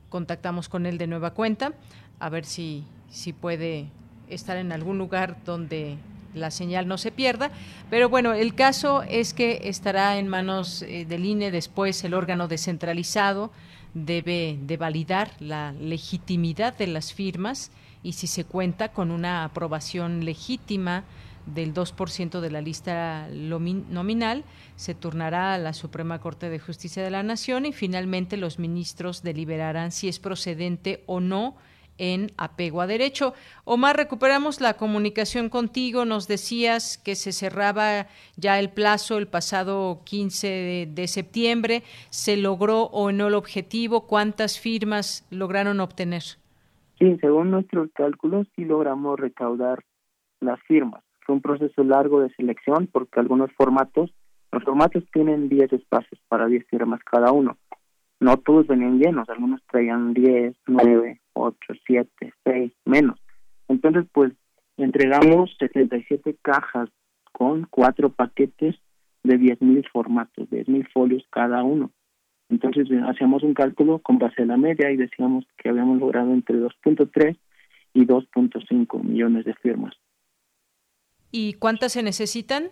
contactamos con él de nueva cuenta, a ver si, si puede estar en algún lugar donde la señal no se pierda. Pero bueno, el caso es que estará en manos eh, del INE después el órgano descentralizado debe de validar la legitimidad de las firmas y si se cuenta con una aprobación legítima del 2% de la lista nominal, se turnará a la Suprema Corte de Justicia de la Nación y finalmente los ministros deliberarán si es procedente o no en apego a derecho. Omar, recuperamos la comunicación contigo. Nos decías que se cerraba ya el plazo el pasado 15 de, septiembre. ¿Se logró o no el objetivo? ¿Cuántas firmas lograron obtener? Sí, según nuestros cálculos, sí logramos recaudar las firmas. Fue un proceso largo de selección porque algunos formatos, los formatos tienen 10 espacios para 10 firmas cada uno. No todos venían llenos, algunos traían 10, 9, 8, 7, 6, menos. Entonces, pues entregamos 77 cajas con cuatro paquetes de 10.000 formatos, 10.000 folios cada uno. Entonces hacíamos un cálculo con base a la media y decíamos que habíamos logrado entre 2.3 y 2.5 millones de firmas. ¿Y cuántas se necesitan?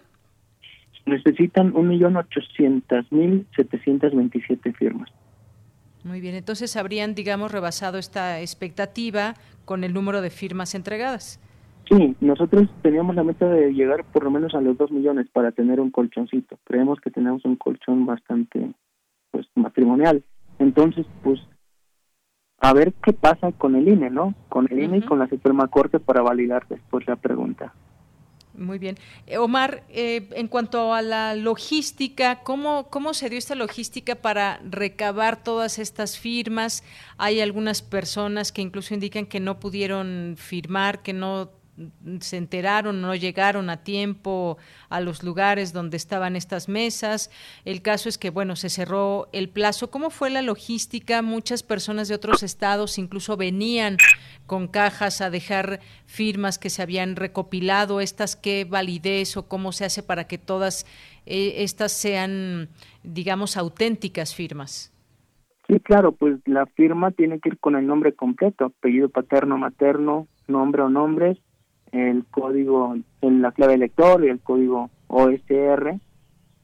Necesitan 1.800.727 firmas. Muy bien, entonces habrían, digamos, rebasado esta expectativa con el número de firmas entregadas. Sí, nosotros teníamos la meta de llegar por lo menos a los 2 millones para tener un colchoncito. Creemos que tenemos un colchón bastante pues matrimonial. Entonces, pues a ver qué pasa con el INE, ¿no? Con el INE y con la Suprema Corte para validar después la pregunta. Muy bien. Eh, Omar, eh, en cuanto a la logística, ¿cómo, ¿cómo se dio esta logística para recabar todas estas firmas? Hay algunas personas que incluso indican que no pudieron firmar, que no se enteraron, no llegaron a tiempo a los lugares donde estaban estas mesas. El caso es que, bueno, se cerró el plazo. ¿Cómo fue la logística? Muchas personas de otros estados incluso venían con cajas a dejar firmas que se habían recopilado. ¿Estas qué validez o cómo se hace para que todas eh, estas sean, digamos, auténticas firmas? Sí, claro, pues la firma tiene que ir con el nombre completo, apellido paterno, materno, nombre o nombres, el código, en la clave lector y el código OSR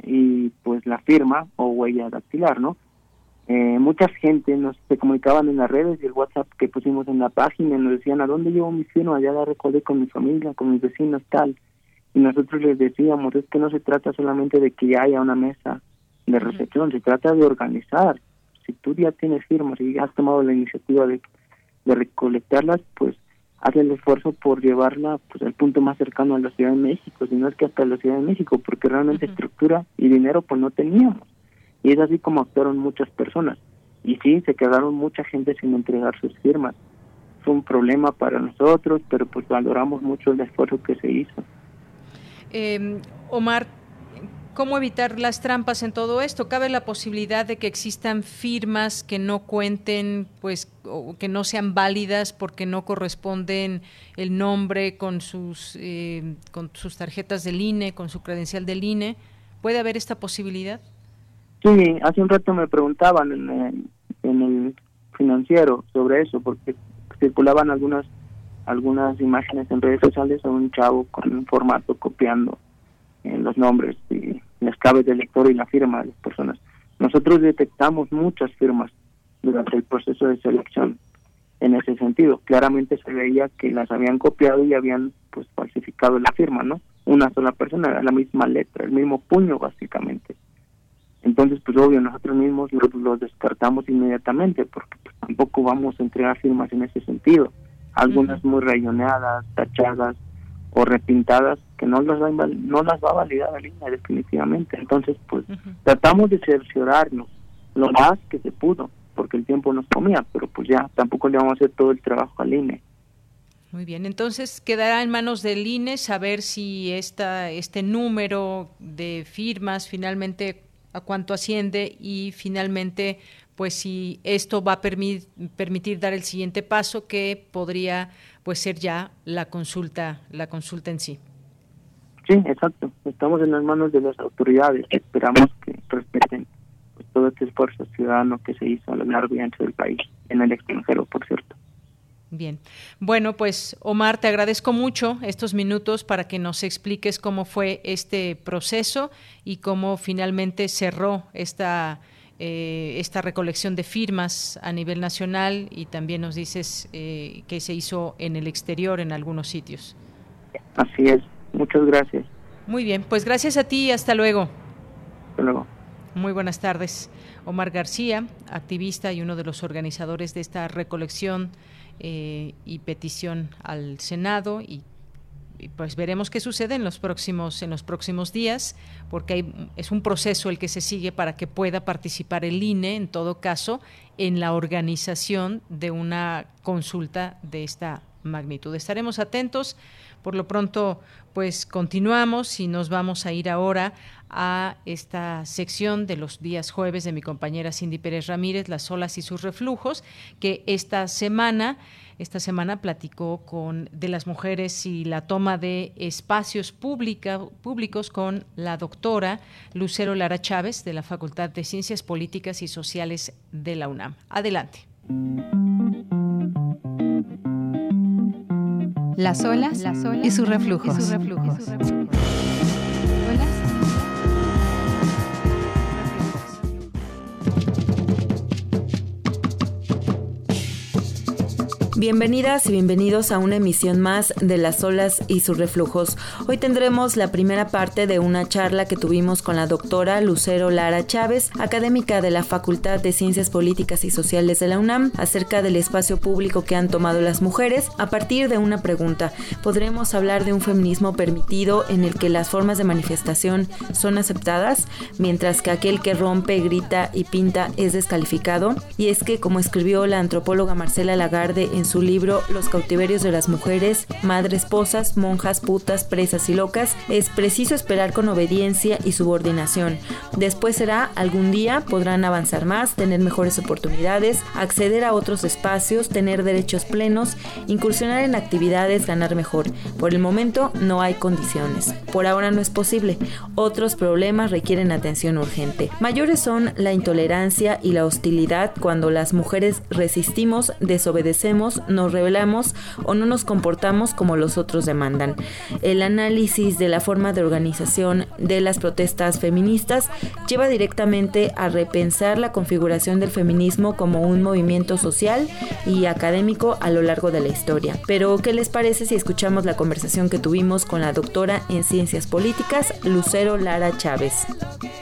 y pues la firma o huella dactilar, ¿no? Eh, mucha gente nos se comunicaban en las redes y el WhatsApp que pusimos en la página nos decían a dónde llevo mi firma, ya la recordé con mi familia, con mis vecinos, tal. Y nosotros les decíamos, es que no se trata solamente de que ya haya una mesa de recepción, se trata de organizar, si tú ya tienes firmas y has tomado la iniciativa de, recolectarlas, pues haz el esfuerzo por llevarla pues al punto más cercano a la Ciudad de México, si no es que hasta la Ciudad de México, porque realmente estructura y dinero pues no teníamos. Y es así como actuaron muchas personas. Y sí, se quedaron mucha gente sin entregar sus firmas. Fue un problema para nosotros, pero pues valoramos mucho el esfuerzo que se hizo. Eh, Omar, ¿Cómo evitar las trampas en todo esto? ¿Cabe la posibilidad de que existan firmas que no cuenten, pues, o que no sean válidas porque no corresponden el nombre con sus, eh, con sus tarjetas del INE, con su credencial del INE? ¿Puede haber esta posibilidad? Sí, hace un rato me preguntaban en el, en el financiero sobre eso, porque circulaban algunas algunas imágenes en redes sociales a un chavo con un formato copiando en los nombres y las claves del lector y la firma de las personas. Nosotros detectamos muchas firmas durante el proceso de selección en ese sentido. Claramente se veía que las habían copiado y habían pues falsificado la firma, ¿no? Una sola persona, era la misma letra, el mismo puño básicamente. Entonces, pues obvio, nosotros mismos los, descartamos inmediatamente porque pues, tampoco vamos a entregar firmas en ese sentido. Algunas muy rayoneadas, tachadas, o repintadas que no las va, no las va a validar la línea definitivamente. Entonces, pues tratamos de cerciorarnos lo más que se pudo, porque el tiempo nos comía, pero pues ya tampoco le vamos a hacer todo el trabajo al INE. Muy bien, entonces quedará en manos del INE saber si esta, este número de firmas finalmente a cuánto asciende y finalmente pues si esto va a permitir dar el siguiente paso que podría pues ser ya la consulta, la consulta en sí. Sí, exacto. Estamos en las manos de las autoridades. Esperamos que respeten pues, todo este esfuerzo ciudadano que se hizo a lo largo y ancho del país, en el extranjero, por cierto. Bien. Bueno, pues Omar, te agradezco mucho estos minutos para que nos expliques cómo fue este proceso y cómo finalmente cerró esta eh, esta recolección de firmas a nivel nacional y también nos dices eh, que se hizo en el exterior en algunos sitios. Así es, muchas gracias. Muy bien, pues gracias a ti y hasta luego. Hasta luego. Muy buenas tardes. Omar García, activista y uno de los organizadores de esta recolección eh, y petición al Senado y pues veremos qué sucede en los próximos en los próximos días porque es un proceso el que se sigue para que pueda participar el INE en todo caso en la organización de una consulta de esta magnitud. Estaremos atentos. Por lo pronto, pues continuamos y nos vamos a ir ahora a esta sección de los días jueves de mi compañera Cindy Pérez Ramírez, Las olas y sus reflujos, que esta semana esta semana platicó con de las mujeres y la toma de espacios públicos con la doctora Lucero Lara Chávez de la Facultad de Ciencias Políticas y Sociales de la UNAM. Adelante. Las olas, y sus reflujos. Bienvenidas y bienvenidos a una emisión más de Las olas y sus reflujos. Hoy tendremos la primera parte de una charla que tuvimos con la doctora Lucero Lara Chávez, académica de la Facultad de Ciencias Políticas y Sociales de la UNAM, acerca del espacio público que han tomado las mujeres a partir de una pregunta. ¿Podremos hablar de un feminismo permitido en el que las formas de manifestación son aceptadas, mientras que aquel que rompe, grita y pinta es descalificado? Y es que, como escribió la antropóloga Marcela Lagarde en su libro Los cautiverios de las mujeres, madres, esposas, monjas, putas, presas y locas, es preciso esperar con obediencia y subordinación. Después será, algún día podrán avanzar más, tener mejores oportunidades, acceder a otros espacios, tener derechos plenos, incursionar en actividades, ganar mejor. Por el momento no hay condiciones. Por ahora no es posible. Otros problemas requieren atención urgente. Mayores son la intolerancia y la hostilidad cuando las mujeres resistimos, desobedecemos, nos rebelamos o no nos comportamos como los otros demandan. El análisis de la forma de organización de las protestas feministas lleva directamente a repensar la configuración del feminismo como un movimiento social y académico a lo largo de la historia. Pero, ¿qué les parece si escuchamos la conversación que tuvimos con la doctora en Ciencias Políticas, Lucero Lara Chávez?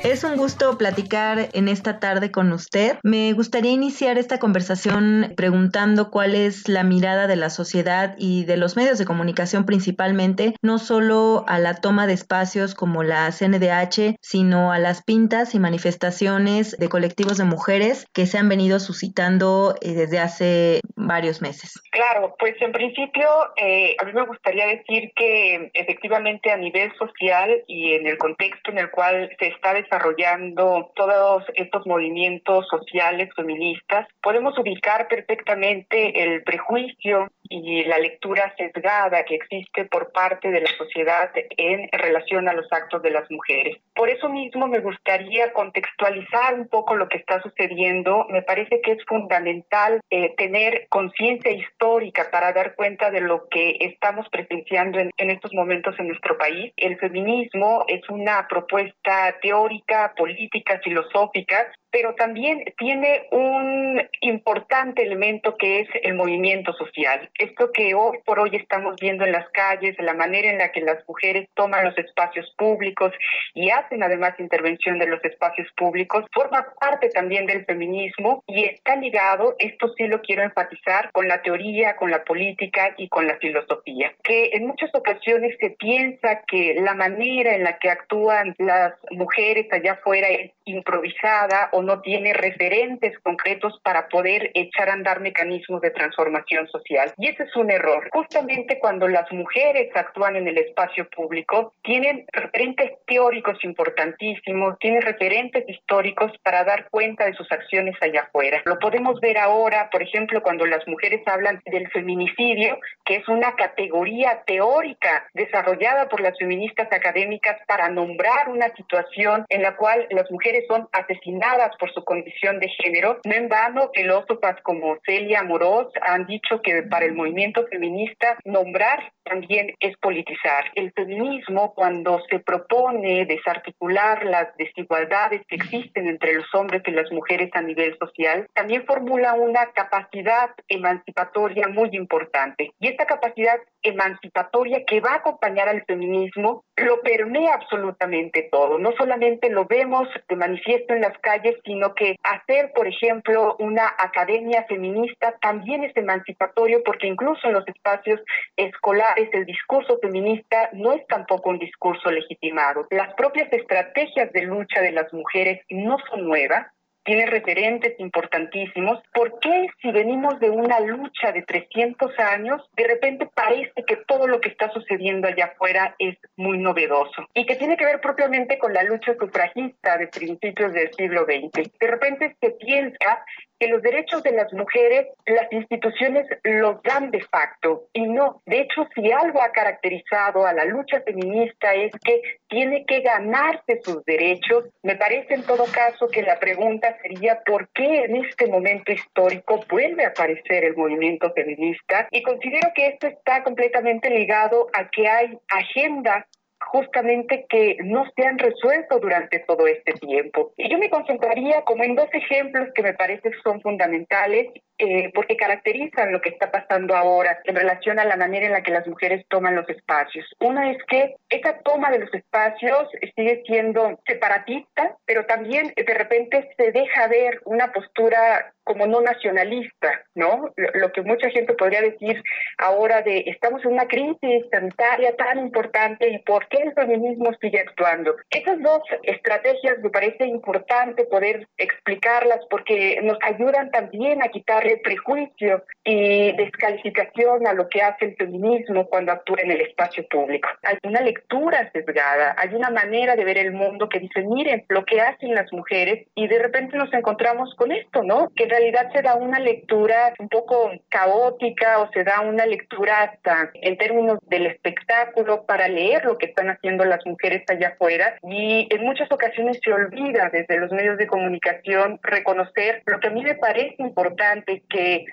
Es un gusto platicar en esta tarde con usted. Me gustaría iniciar esta conversación preguntando cuál es la mirada de la sociedad y de los medios de comunicación principalmente, no solo a la toma de espacios como la CNDH, sino a las pintas y manifestaciones de colectivos de mujeres que se han venido suscitando eh, desde hace varios meses. Claro, pues en principio eh, a mí me gustaría decir que efectivamente a nivel social y en el contexto en el cual se está desarrollando todos estos movimientos sociales feministas, podemos ubicar perfectamente el prejuicio y la lectura sesgada que existe por parte de la sociedad en relación a los actos de las mujeres. Por eso mismo me gustaría contextualizar un poco lo que está sucediendo. Me parece que es fundamental eh, tener conciencia histórica para dar cuenta de lo que estamos presenciando en, en estos momentos en nuestro país. El feminismo es una propuesta teórica, política, filosófica pero también tiene un importante elemento que es el movimiento social. Esto que hoy por hoy estamos viendo en las calles, la manera en la que las mujeres toman los espacios públicos y hacen además intervención de los espacios públicos, forma parte también del feminismo y está ligado, esto sí lo quiero enfatizar, con la teoría, con la política y con la filosofía. Que en muchas ocasiones se piensa que la manera en la que actúan las mujeres allá afuera es improvisada o no tiene referentes concretos para poder echar a andar mecanismos de transformación social. Y ese es un error. Justamente cuando las mujeres actúan en el espacio público, tienen referentes teóricos importantísimos, tienen referentes históricos para dar cuenta de sus acciones allá afuera. Lo podemos ver ahora, por ejemplo, cuando las mujeres hablan del feminicidio, que es una categoría teórica desarrollada por las feministas académicas para nombrar una situación en la cual las mujeres son asesinadas por su condición de género. No en vano, filósofas como Celia Moros han dicho que para el movimiento feminista nombrar también es politizar. El feminismo, cuando se propone desarticular las desigualdades que existen entre los hombres y las mujeres a nivel social, también formula una capacidad emancipatoria muy importante. Y esta capacidad emancipatoria que va a acompañar al feminismo lo permea absolutamente todo. No solamente lo vemos de manifiesto en las calles, sino que hacer, por ejemplo, una academia feminista también es emancipatorio porque incluso en los espacios escolares el discurso feminista no es tampoco un discurso legitimado. Las propias estrategias de lucha de las mujeres no son nuevas, tiene referentes importantísimos. ¿Por qué si venimos de una lucha de 300 años, de repente parece que todo lo que está sucediendo allá afuera es muy novedoso? Y que tiene que ver propiamente con la lucha sufragista de principios del siglo XX. De repente se piensa que los derechos de las mujeres las instituciones los dan de facto y no. De hecho, si algo ha caracterizado a la lucha feminista es que tiene que ganarse sus derechos, me parece en todo caso que la pregunta sería por qué en este momento histórico vuelve a aparecer el movimiento feminista y considero que esto está completamente ligado a que hay agendas justamente que no se han resuelto durante todo este tiempo. Y yo me concentraría como en dos ejemplos que me parece son fundamentales eh, porque caracterizan lo que está pasando ahora en relación a la manera en la que las mujeres toman los espacios. Una es que esa toma de los espacios sigue siendo separatista, pero también de repente se deja ver una postura como no nacionalista, ¿no? Lo que mucha gente podría decir ahora de estamos en una crisis sanitaria tan importante y por qué el feminismo sigue actuando. Esas dos estrategias me parece importante poder explicarlas porque nos ayudan también a quitar el prejuicio y descalificación a lo que hace el feminismo cuando actúa en el espacio público. Hay una lectura sesgada, hay una manera de ver el mundo que dice, miren lo que hacen las mujeres y de repente nos encontramos con esto, ¿no? Que en realidad se da una lectura un poco caótica o se da una lectura hasta en términos del espectáculo para leer lo que están haciendo las mujeres allá afuera y en muchas ocasiones se olvida desde los medios de comunicación reconocer lo que a mí me parece importante que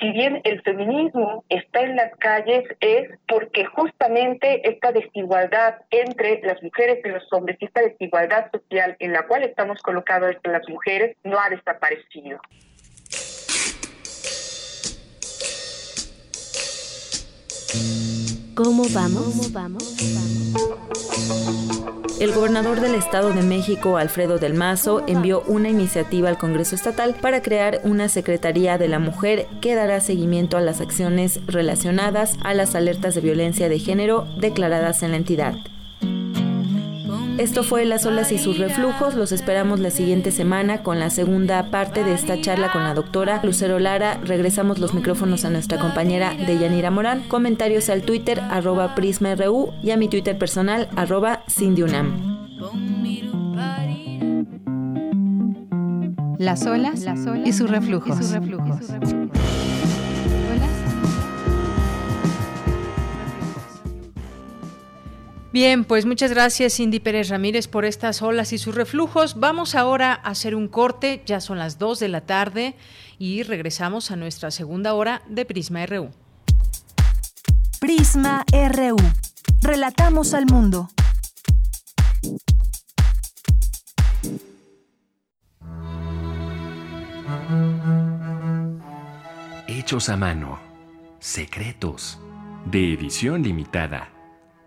si bien el feminismo está en las calles es porque justamente esta desigualdad entre las mujeres y los hombres, esta desigualdad social en la cual estamos colocados las mujeres, no ha desaparecido. ¿Cómo vamos? ¿Cómo vamos? El gobernador del Estado de México, Alfredo del Mazo, envió una iniciativa al Congreso Estatal para crear una Secretaría de la Mujer que dará seguimiento a las acciones relacionadas a las alertas de violencia de género declaradas en la entidad. Esto fue Las olas y sus reflujos. Los esperamos la siguiente semana con la segunda parte de esta charla con la doctora Lucero Lara. Regresamos los micrófonos a nuestra compañera Deyanira Morán. Comentarios al Twitter arroba PrismaRU y a mi Twitter personal arroba CindyUnam. Las olas, y sus reflujos. Bien, pues muchas gracias Cindy Pérez Ramírez por estas olas y sus reflujos. Vamos ahora a hacer un corte, ya son las 2 de la tarde y regresamos a nuestra segunda hora de Prisma RU. Prisma RU. Relatamos al mundo. Hechos a mano. Secretos. De edición limitada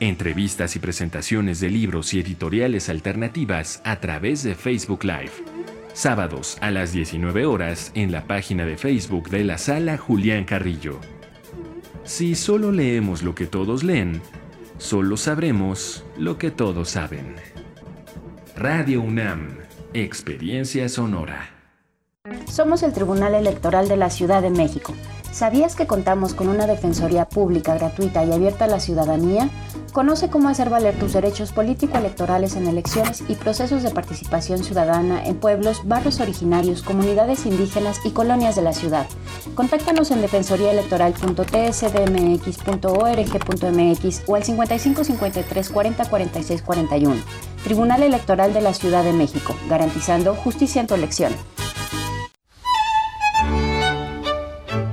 Entrevistas y presentaciones de libros y editoriales alternativas a través de Facebook Live. Sábados a las 19 horas en la página de Facebook de la sala Julián Carrillo. Si solo leemos lo que todos leen, solo sabremos lo que todos saben. Radio UNAM, Experiencia Sonora. Somos el Tribunal Electoral de la Ciudad de México. ¿Sabías que contamos con una defensoría pública, gratuita y abierta a la ciudadanía? Conoce cómo hacer valer tus derechos político-electorales en elecciones y procesos de participación ciudadana en pueblos, barrios originarios, comunidades indígenas y colonias de la ciudad. Contáctanos en defensoriaelectoral.tsdmx.org.mx o al 55 53 40 46 41. Tribunal Electoral de la Ciudad de México, garantizando justicia en tu elección.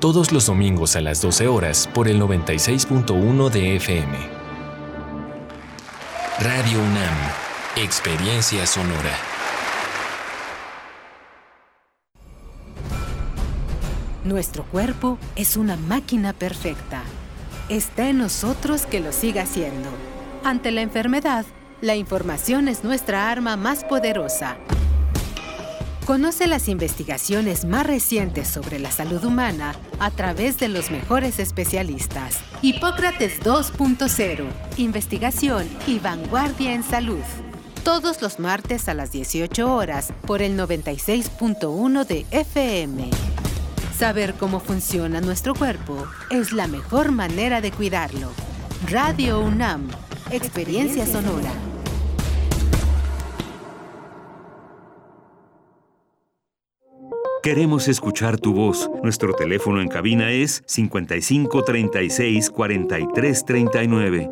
todos los domingos a las 12 horas por el 96.1 de FM. Radio UNAM, Experiencia Sonora. Nuestro cuerpo es una máquina perfecta. Está en nosotros que lo siga haciendo. Ante la enfermedad, la información es nuestra arma más poderosa Conoce las investigaciones más recientes sobre la salud humana a través de los mejores especialistas. Hipócrates 2.0. Investigación y vanguardia en salud. Todos los martes a las 18 horas por el 96.1 de FM. Saber cómo funciona nuestro cuerpo es la mejor manera de cuidarlo. Radio UNAM. Experiencia sonora. Queremos escuchar tu voz. Nuestro teléfono en cabina es 55 36 43 39.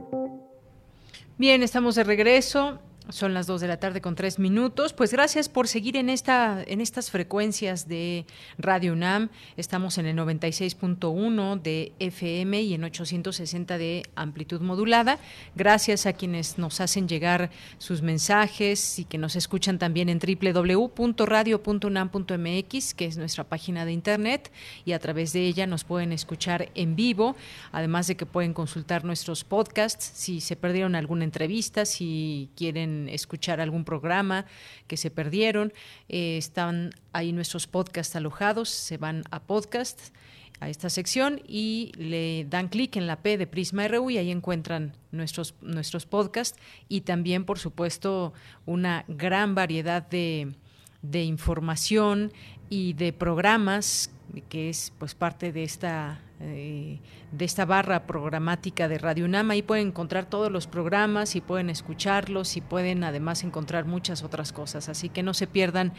Bien, estamos de regreso. Son las 2 de la tarde con 3 minutos. Pues gracias por seguir en, esta, en estas frecuencias de Radio UNAM. Estamos en el 96.1 de FM y en 860 de amplitud modulada. Gracias a quienes nos hacen llegar sus mensajes y que nos escuchan también en www.radio.unam.mx, que es nuestra página de internet, y a través de ella nos pueden escuchar en vivo, además de que pueden consultar nuestros podcasts si se perdieron alguna entrevista, si quieren escuchar algún programa que se perdieron, eh, están ahí nuestros podcasts alojados, se van a podcast a esta sección y le dan clic en la P de Prisma RU y ahí encuentran nuestros, nuestros podcasts y también, por supuesto, una gran variedad de, de información y de programas que es pues parte de esta eh, de esta barra programática de Radio UNAM. Ahí pueden encontrar todos los programas y pueden escucharlos y pueden además encontrar muchas otras cosas. Así que no se pierdan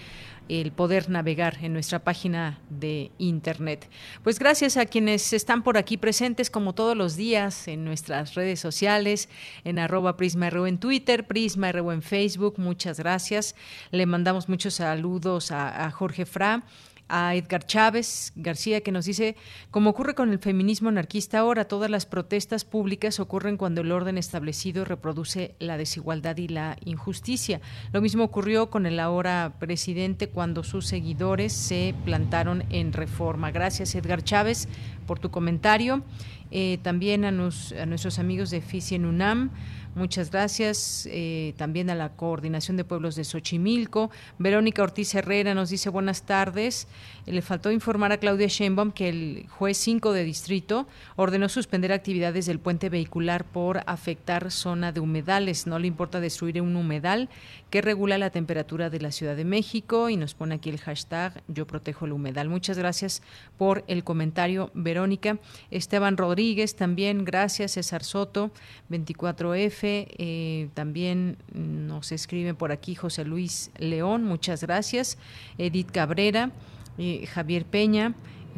el poder navegar en nuestra página de internet. Pues gracias a quienes están por aquí presentes como todos los días en nuestras redes sociales, en arroba PrismaRU en Twitter, PrismaRU en Facebook. Muchas gracias. Le mandamos muchos saludos a, a Jorge Fra a Edgar Chávez García que nos dice, como ocurre con el feminismo anarquista ahora, todas las protestas públicas ocurren cuando el orden establecido reproduce la desigualdad y la injusticia. Lo mismo ocurrió con el ahora presidente cuando sus seguidores se plantaron en reforma. Gracias Edgar Chávez por tu comentario. Eh, también a, a, nuestros amigos de en UNAM. Muchas gracias eh, también a la Coordinación de Pueblos de Xochimilco. Verónica Ortiz Herrera nos dice buenas tardes. Le faltó informar a Claudia Sheinbaum que el juez 5 de distrito ordenó suspender actividades del puente vehicular por afectar zona de humedales. No le importa destruir un humedal que regula la temperatura de la Ciudad de México y nos pone aquí el hashtag Yo protejo el humedal. Muchas gracias por el comentario, Verónica. Esteban Rodríguez también, gracias. César Soto, 24F. Eh, también nos escribe por aquí José Luis León, muchas gracias. Edith Cabrera, Javier Peña,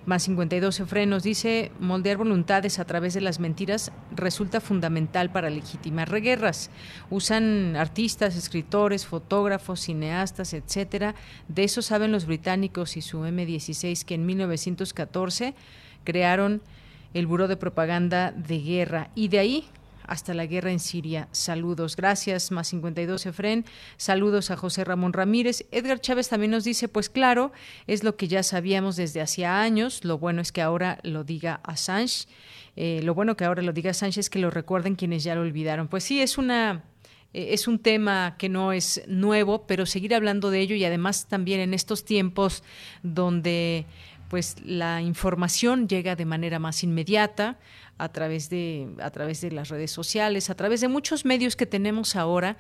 más 52 frenos dice, moldear voluntades a través de las mentiras resulta fundamental para legitimar reguerras. Usan artistas, escritores, fotógrafos, cineastas, etcétera. De eso saben los británicos y su M16 que en 1914 crearon el Buró de Propaganda de Guerra y de ahí hasta la guerra en Siria. Saludos. Gracias, más 52 Efren. Saludos a José Ramón Ramírez. Edgar Chávez también nos dice, pues claro, es lo que ya sabíamos desde hacía años. Lo bueno es que ahora lo diga Assange. Eh, lo bueno que ahora lo diga Assange es que lo recuerden quienes ya lo olvidaron. Pues sí, es una eh, es un tema que no es nuevo, pero seguir hablando de ello y además también en estos tiempos donde pues la información llega de manera más inmediata a través de a través de las redes sociales, a través de muchos medios que tenemos ahora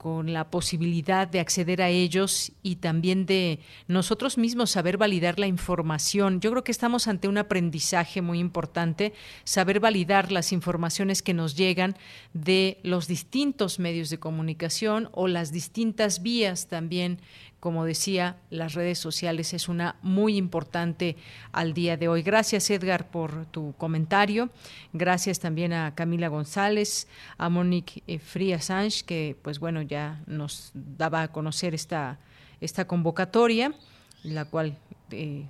con la posibilidad de acceder a ellos y también de nosotros mismos saber validar la información. Yo creo que estamos ante un aprendizaje muy importante, saber validar las informaciones que nos llegan de los distintos medios de comunicación o las distintas vías también como decía, las redes sociales es una muy importante al día de hoy. Gracias, Edgar, por tu comentario. Gracias también a Camila González, a Monique eh, Fría Sánchez, que pues bueno, ya nos daba a conocer esta, esta convocatoria, la cual eh,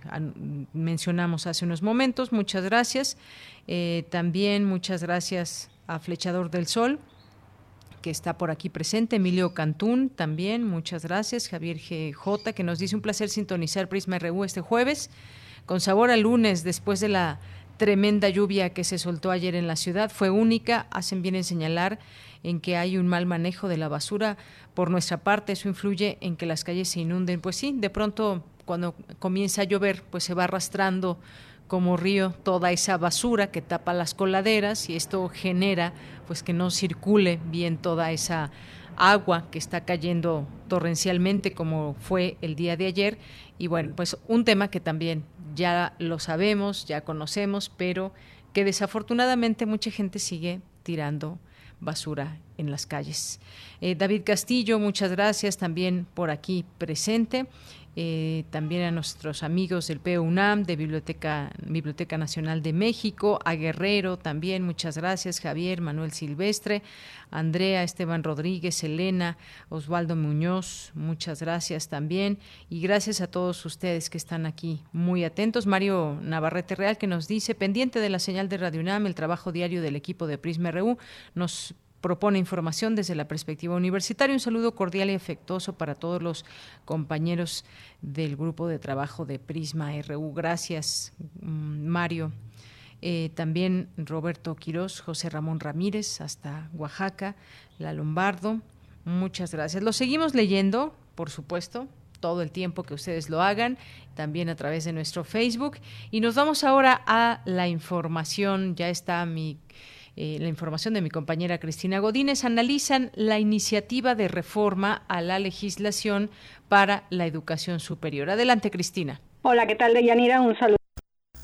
mencionamos hace unos momentos. Muchas gracias. Eh, también muchas gracias a Flechador del Sol que está por aquí presente, Emilio Cantún también, muchas gracias, Javier GJ, que nos dice un placer sintonizar Prisma RU este jueves, con sabor a lunes, después de la tremenda lluvia que se soltó ayer en la ciudad, fue única, hacen bien en señalar en que hay un mal manejo de la basura por nuestra parte, eso influye en que las calles se inunden, pues sí, de pronto cuando comienza a llover, pues se va arrastrando como río toda esa basura que tapa las coladeras y esto genera pues que no circule bien toda esa agua que está cayendo torrencialmente como fue el día de ayer y bueno, pues un tema que también ya lo sabemos, ya conocemos, pero que desafortunadamente mucha gente sigue tirando basura en las calles. Eh, David Castillo, muchas gracias también por aquí presente. Eh, también a nuestros amigos del PUNAM, de Biblioteca, Biblioteca Nacional de México, a Guerrero también, muchas gracias, Javier, Manuel Silvestre, Andrea, Esteban Rodríguez, Elena, Osvaldo Muñoz, muchas gracias también, y gracias a todos ustedes que están aquí muy atentos. Mario Navarrete Real que nos dice, pendiente de la señal de Radio UNAM, el trabajo diario del equipo de Prisma RU, nos propone información desde la perspectiva universitaria. Un saludo cordial y afectuoso para todos los compañeros del grupo de trabajo de Prisma RU. Gracias, mm, Mario. Eh, también Roberto Quirós, José Ramón Ramírez, hasta Oaxaca, La Lombardo. Muchas gracias. Lo seguimos leyendo, por supuesto, todo el tiempo que ustedes lo hagan, también a través de nuestro Facebook. Y nos vamos ahora a la información. Ya está mi eh, la información de mi compañera Cristina Godínez, analizan la iniciativa de reforma a la legislación para la educación superior. Adelante, Cristina. Hola, ¿qué tal, Deyanira? Un saludo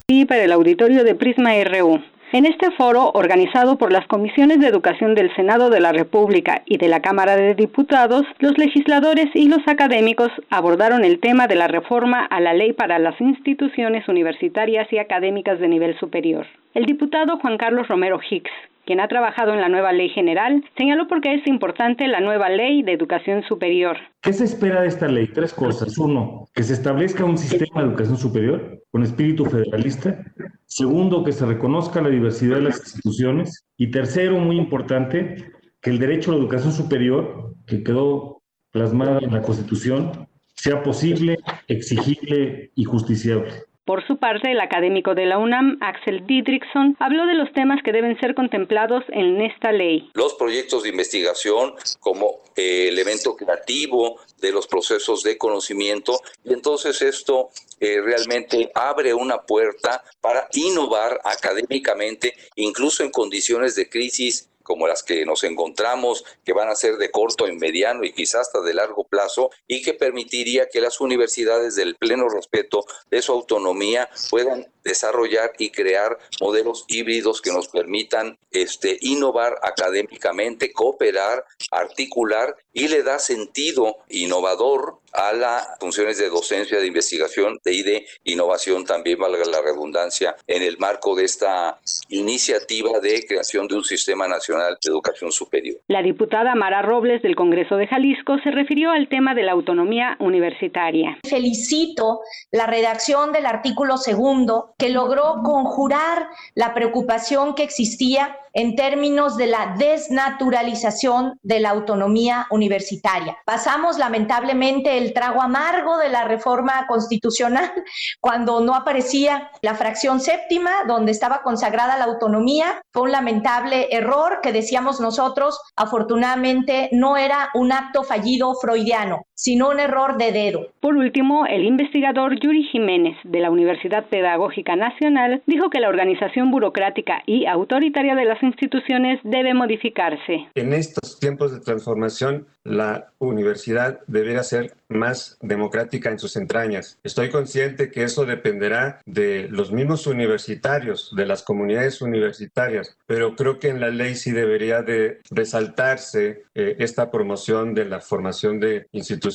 y para el auditorio de Prisma RU. En este foro, organizado por las comisiones de educación del Senado de la República y de la Cámara de Diputados, los legisladores y los académicos abordaron el tema de la reforma a la ley para las instituciones universitarias y académicas de nivel superior. El diputado Juan Carlos Romero Hicks, quien ha trabajado en la nueva ley general, señaló por qué es importante la nueva ley de educación superior. ¿Qué se espera de esta ley? Tres cosas. Uno, que se establezca un sistema de educación superior con espíritu federalista. Segundo, que se reconozca la diversidad de las instituciones. Y tercero, muy importante, que el derecho a la educación superior, que quedó plasmada en la Constitución, sea posible, exigible y justiciable. Por su parte, el académico de la UNAM, Axel Didrikson, habló de los temas que deben ser contemplados en esta ley. Los proyectos de investigación como eh, elemento creativo de los procesos de conocimiento y entonces esto eh, realmente abre una puerta para innovar académicamente, incluso en condiciones de crisis como las que nos encontramos, que van a ser de corto, en mediano y quizás hasta de largo plazo, y que permitiría que las universidades del pleno respeto de su autonomía puedan desarrollar y crear modelos híbridos que nos permitan este, innovar académicamente, cooperar, articular y le da sentido innovador a las funciones de docencia, de investigación y de innovación, también valga la redundancia, en el marco de esta iniciativa de creación de un sistema nacional de educación superior. La diputada Mara Robles del Congreso de Jalisco se refirió al tema de la autonomía universitaria. Felicito la redacción del artículo segundo que logró conjurar la preocupación que existía en términos de la desnaturalización de la autonomía universitaria. Pasamos lamentablemente el trago amargo de la reforma constitucional cuando no aparecía la fracción séptima donde estaba consagrada la autonomía. Fue un lamentable error que decíamos nosotros, afortunadamente no era un acto fallido freudiano, sino un error de dedo. Por último, el investigador Yuri Jiménez de la Universidad Pedagógica Nacional dijo que la organización burocrática y autoritaria de las instituciones debe modificarse. En estos tiempos de transformación, la universidad deberá ser más democrática en sus entrañas. Estoy consciente que eso dependerá de los mismos universitarios, de las comunidades universitarias, pero creo que en la ley sí debería de resaltarse eh, esta promoción de la formación de instituciones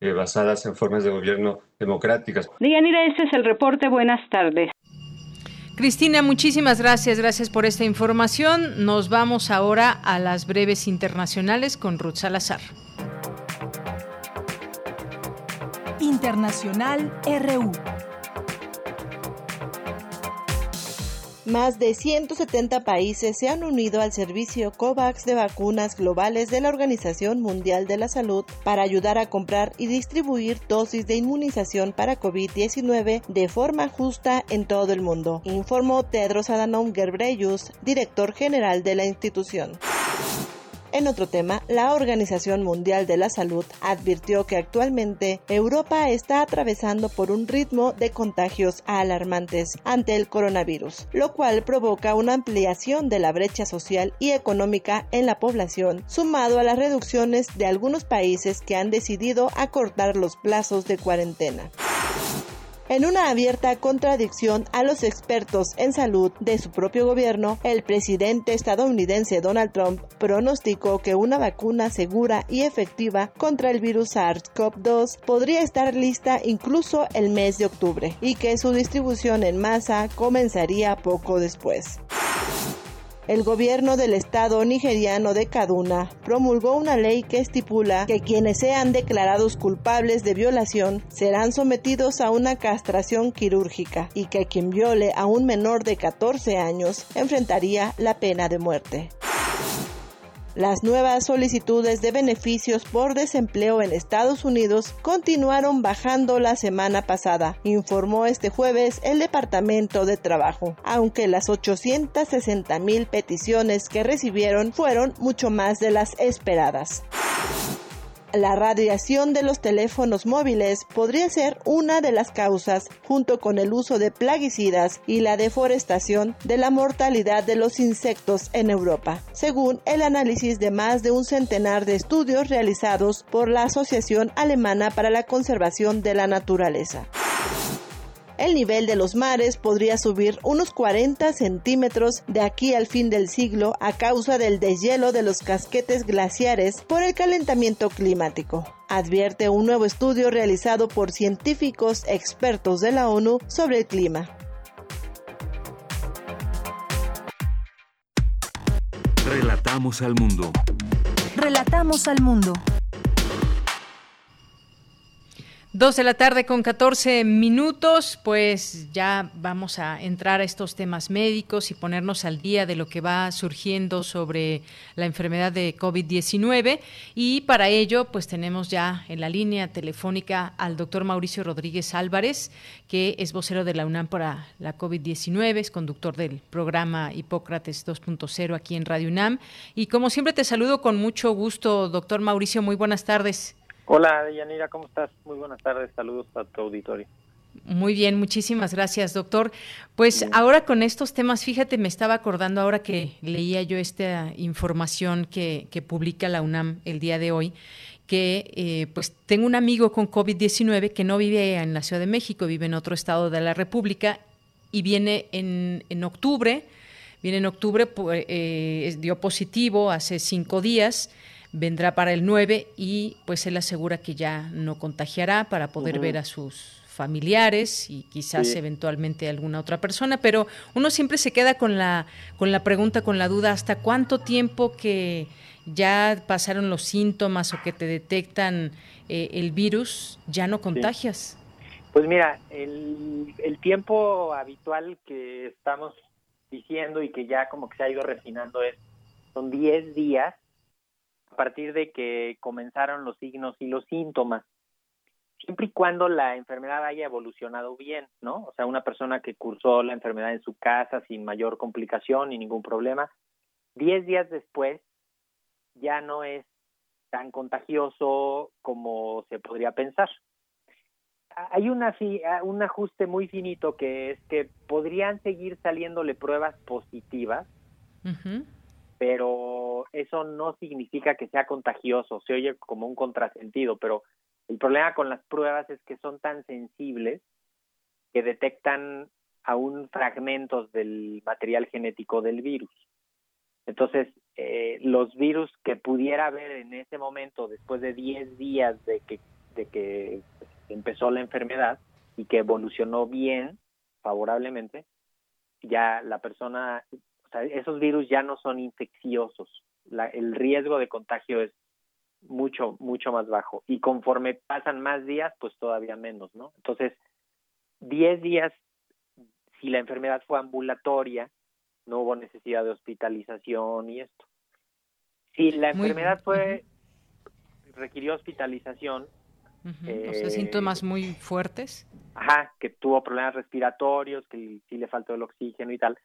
eh, basadas en formas de gobierno democráticas. Dianira, este es el reporte. Buenas tardes. Cristina, muchísimas gracias, gracias por esta información. Nos vamos ahora a las breves internacionales con Ruth Salazar. Internacional RU. Más de 170 países se han unido al servicio COVAX de vacunas globales de la Organización Mundial de la Salud para ayudar a comprar y distribuir dosis de inmunización para COVID-19 de forma justa en todo el mundo, informó Tedros Adhanom Ghebreyesus, director general de la institución. En otro tema, la Organización Mundial de la Salud advirtió que actualmente Europa está atravesando por un ritmo de contagios alarmantes ante el coronavirus, lo cual provoca una ampliación de la brecha social y económica en la población, sumado a las reducciones de algunos países que han decidido acortar los plazos de cuarentena. En una abierta contradicción a los expertos en salud de su propio gobierno, el presidente estadounidense Donald Trump pronosticó que una vacuna segura y efectiva contra el virus SARS-CoV-2 podría estar lista incluso el mes de octubre y que su distribución en masa comenzaría poco después. El gobierno del estado nigeriano de Kaduna promulgó una ley que estipula que quienes sean declarados culpables de violación serán sometidos a una castración quirúrgica y que quien viole a un menor de 14 años enfrentaría la pena de muerte. Las nuevas solicitudes de beneficios por desempleo en Estados Unidos continuaron bajando la semana pasada, informó este jueves el Departamento de Trabajo, aunque las 860 mil peticiones que recibieron fueron mucho más de las esperadas. La radiación de los teléfonos móviles podría ser una de las causas, junto con el uso de plaguicidas y la deforestación, de la mortalidad de los insectos en Europa, según el análisis de más de un centenar de estudios realizados por la Asociación Alemana para la Conservación de la Naturaleza el nivel de los mares podría subir unos 40 centímetros de aquí al fin del siglo a causa del deshielo de los casquetes glaciares por el calentamiento climático advierte un nuevo estudio realizado por científicos expertos de la ONU sobre el clima. Relatamos al mundo. Relatamos al mundo. Dos de la tarde con 14 minutos, pues ya vamos a entrar a estos temas médicos y ponernos al día de lo que va surgiendo sobre la enfermedad de COVID-19. Y para ello, pues tenemos ya en la línea telefónica al doctor Mauricio Rodríguez Álvarez, que es vocero de la UNAM para la COVID-19, es conductor del programa Hipócrates 2.0 aquí en Radio UNAM. Y como siempre te saludo con mucho gusto, doctor Mauricio, muy buenas tardes. Hola, Yanira, ¿cómo estás? Muy buenas tardes, saludos a tu auditorio. Muy bien, muchísimas gracias, doctor. Pues ahora con estos temas, fíjate, me estaba acordando ahora que leía yo esta información que, que publica la UNAM el día de hoy, que eh, pues tengo un amigo con COVID-19 que no vive en la Ciudad de México, vive en otro estado de la República y viene en, en octubre, viene en octubre, pues, eh, dio positivo hace cinco días vendrá para el 9 y pues él asegura que ya no contagiará para poder ver a sus familiares y quizás eventualmente alguna otra persona, pero uno siempre se queda con la con la pregunta, con la duda hasta cuánto tiempo que ya pasaron los síntomas o que te detectan eh, el virus, ya no contagias. Pues mira, el, el tiempo habitual que estamos diciendo y que ya como que se ha ido refinando es son 10 días a partir de que comenzaron los signos y los síntomas, siempre y cuando la enfermedad haya evolucionado bien, ¿no? O sea, una persona que cursó la enfermedad en su casa sin mayor complicación ni ningún problema, 10 días después ya no es tan contagioso como se podría pensar. Hay una, un ajuste muy finito que es que podrían seguir saliéndole pruebas positivas, pero eso no significa que sea contagioso, se oye como un contrasentido, pero el problema con las pruebas es que son tan sensibles que detectan aún fragmentos del material genético del virus. Entonces, eh, los virus que pudiera haber en ese momento, después de 10 días de que, de que empezó la enfermedad y que evolucionó bien, favorablemente, ya la persona esos virus ya no son infecciosos. el riesgo de contagio es mucho, mucho más bajo. Y conforme pasan más días, pues todavía menos, ¿no? Entonces, 10 días, si la enfermedad fue ambulatoria, no hubo necesidad de hospitalización y esto. Si la enfermedad fue, requirió hospitalización. Eh, síntomas muy fuertes. Ajá, que tuvo problemas respiratorios, que sí le faltó el oxígeno y tal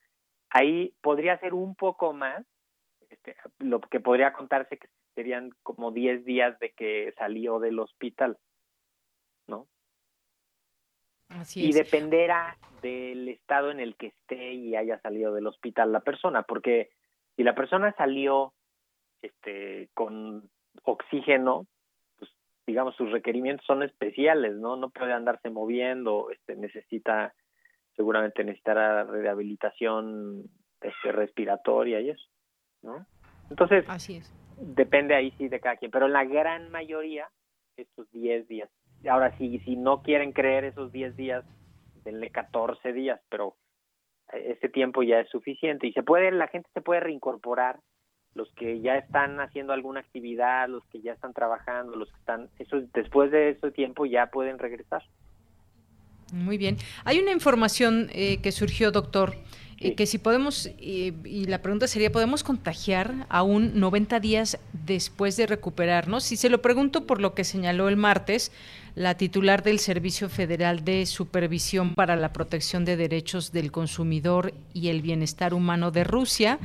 Ahí podría ser un poco más, este, lo que podría contarse que serían como 10 días de que salió del hospital, ¿no? Así y dependerá del estado en el que esté y haya salido del hospital la persona, porque si la persona salió este con oxígeno, pues digamos, sus requerimientos son especiales, ¿no? No puede andarse moviendo, este, necesita, seguramente necesitará rehabilitación este, respiratoria y eso, ¿no? Entonces, Así es. depende ahí sí de cada quien, pero en la gran mayoría, estos 10 días. Ahora, si, si no quieren creer esos 10 días, denle 14 días, pero ese tiempo ya es suficiente y se puede, la gente se puede reincorporar los que ya están haciendo alguna actividad, los que ya están trabajando, los que están, eso después de ese tiempo ya pueden regresar. Muy bien. Hay una información eh, que surgió, doctor, eh, que si podemos, eh, y la pregunta sería, ¿podemos contagiar aún 90 días después de recuperarnos? Si se lo pregunto por lo que señaló el martes la titular del Servicio Federal de Supervisión para la Protección de Derechos del Consumidor y el Bienestar Humano de Rusia,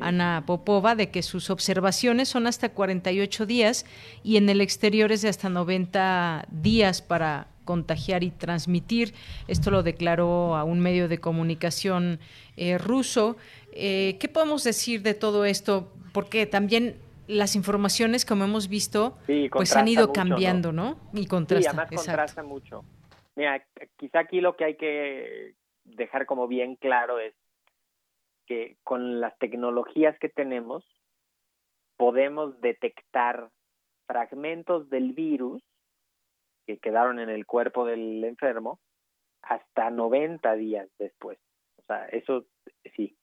Ana Popova, de que sus observaciones son hasta 48 días y en el exterior es de hasta 90 días para contagiar y transmitir. Esto lo declaró a un medio de comunicación eh, ruso. Eh, ¿Qué podemos decir de todo esto? Porque también las informaciones, como hemos visto, Sí, pues han ido mucho, cambiando, ¿no? Y Sí, contrasta. además exacto. contrasta mucho. Mira, quizá aquí lo que hay que dejar como bien claro es que con las tecnologías que tenemos podemos detectar fragmentos del virus que quedaron en el cuerpo del enfermo hasta 90 días después. O sea, eso sí.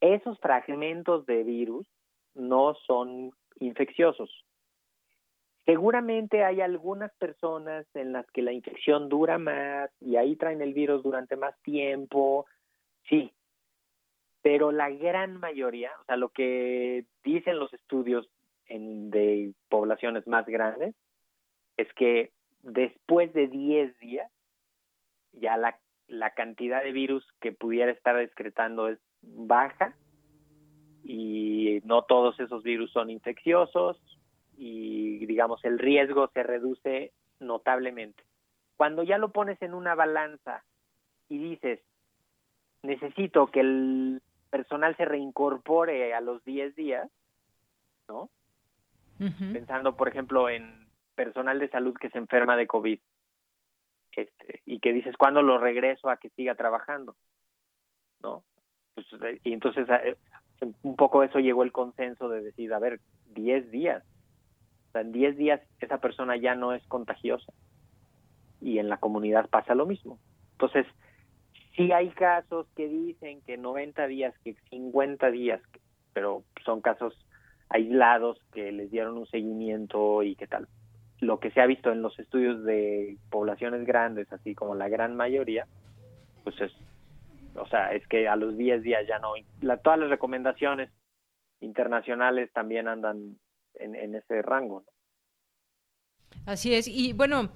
Esos fragmentos de virus no son infecciosos. Seguramente hay algunas personas en las que la infección dura más y ahí traen el virus durante más tiempo, sí, pero la gran mayoría, o sea, lo que dicen los estudios en, de poblaciones más grandes, es que después de 10 días, ya la, la cantidad de virus que pudiera estar excretando es baja y no todos esos virus son infecciosos y digamos el riesgo se reduce notablemente. Cuando ya lo pones en una balanza y dices, necesito que el personal se reincorpore a los 10 días, ¿no? Pensando, por ejemplo, en personal de salud que se enferma de COVID este, y que dices, ¿cuándo lo regreso a que siga trabajando? ¿No? Pues, eh, y entonces eh, un poco eso llegó el consenso de decir, a ver, 10 días. O sea, en 10 días esa persona ya no es contagiosa. Y en la comunidad pasa lo mismo. Entonces, sí hay casos que dicen que 90 días, que 50 días, pero son casos aislados que les dieron un seguimiento y qué tal. Lo que se ha visto en los estudios de poblaciones grandes, así como la gran mayoría, pues es, o sea, es que a los 10 días ya no. La, todas las recomendaciones internacionales también andan en, ese rango. ¿no? Así es. Y bueno,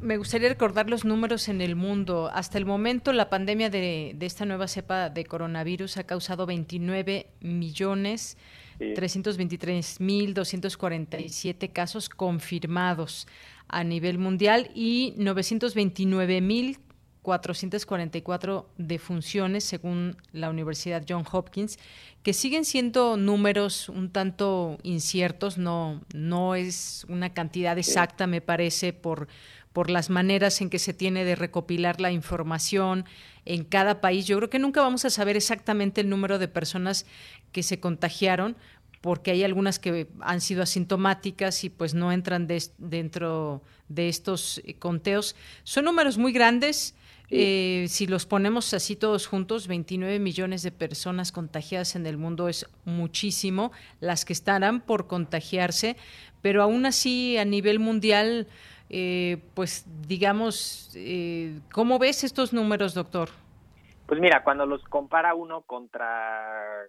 me gustaría recordar los números en el mundo. Hasta el momento, la pandemia de, de esta nueva cepa de coronavirus ha causado 29 millones. 323.247 casos confirmados a nivel mundial y 929.444 defunciones según la Universidad John Hopkins, que siguen siendo números un tanto inciertos, no, no es una cantidad exacta, me parece, por, por las maneras en que se tiene de recopilar la información en cada país. Yo creo que nunca vamos a saber exactamente el número de personas que se contagiaron, porque hay algunas que han sido asintomáticas y pues no entran de, dentro de estos conteos. Son números muy grandes. Eh, si los ponemos así todos juntos, 29 millones de personas contagiadas en el mundo es muchísimo, las que estarán por contagiarse, pero aún así a nivel mundial, eh, pues digamos, eh, ¿cómo ves estos números, doctor? Pues mira, cuando los compara uno contra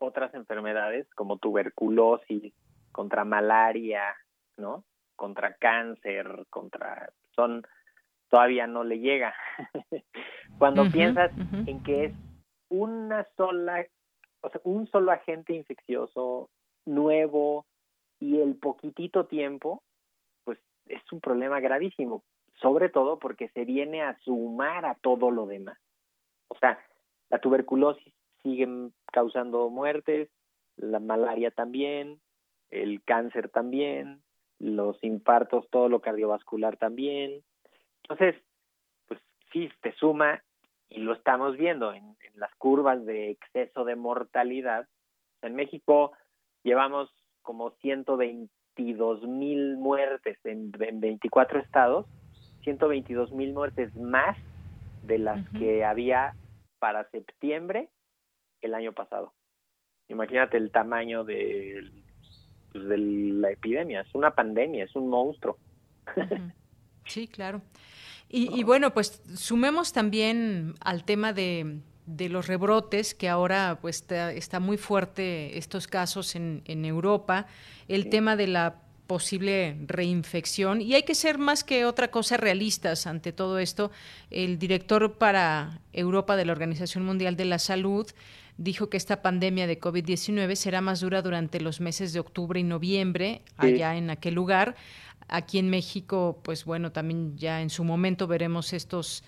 otras enfermedades como tuberculosis, contra malaria, ¿no? Contra cáncer, contra son todavía no le llega. Cuando piensas en que es una sola, o sea, un solo agente infeccioso nuevo y el poquitito tiempo, es un problema gravísimo, sobre todo porque se viene a sumar a todo lo demás. O sea, la tuberculosis sigue causando muertes, la malaria también, el cáncer también, los infartos, todo lo cardiovascular también. Entonces, pues sí, te suma y lo estamos viendo en, las curvas de exceso de mortalidad. En México llevamos como 122 mil muertes en, 24 estados, 122 mil muertes más de las que había para septiembre el año pasado. Imagínate el tamaño de, pues, de la epidemia, es una pandemia, es un monstruo. Sí, claro. Y, bueno, pues sumemos también al tema de, los rebrotes, que ahora pues está, muy fuerte estos casos en, en Europa, el tema de la posible reinfección y hay que ser más que otra cosa realistas ante todo esto. El director para Europa de la Organización Mundial de la Salud dijo que esta pandemia de COVID-19 será más dura durante los meses de octubre y noviembre allá en aquel lugar. Aquí en México, pues bueno, también ya en su momento veremos estos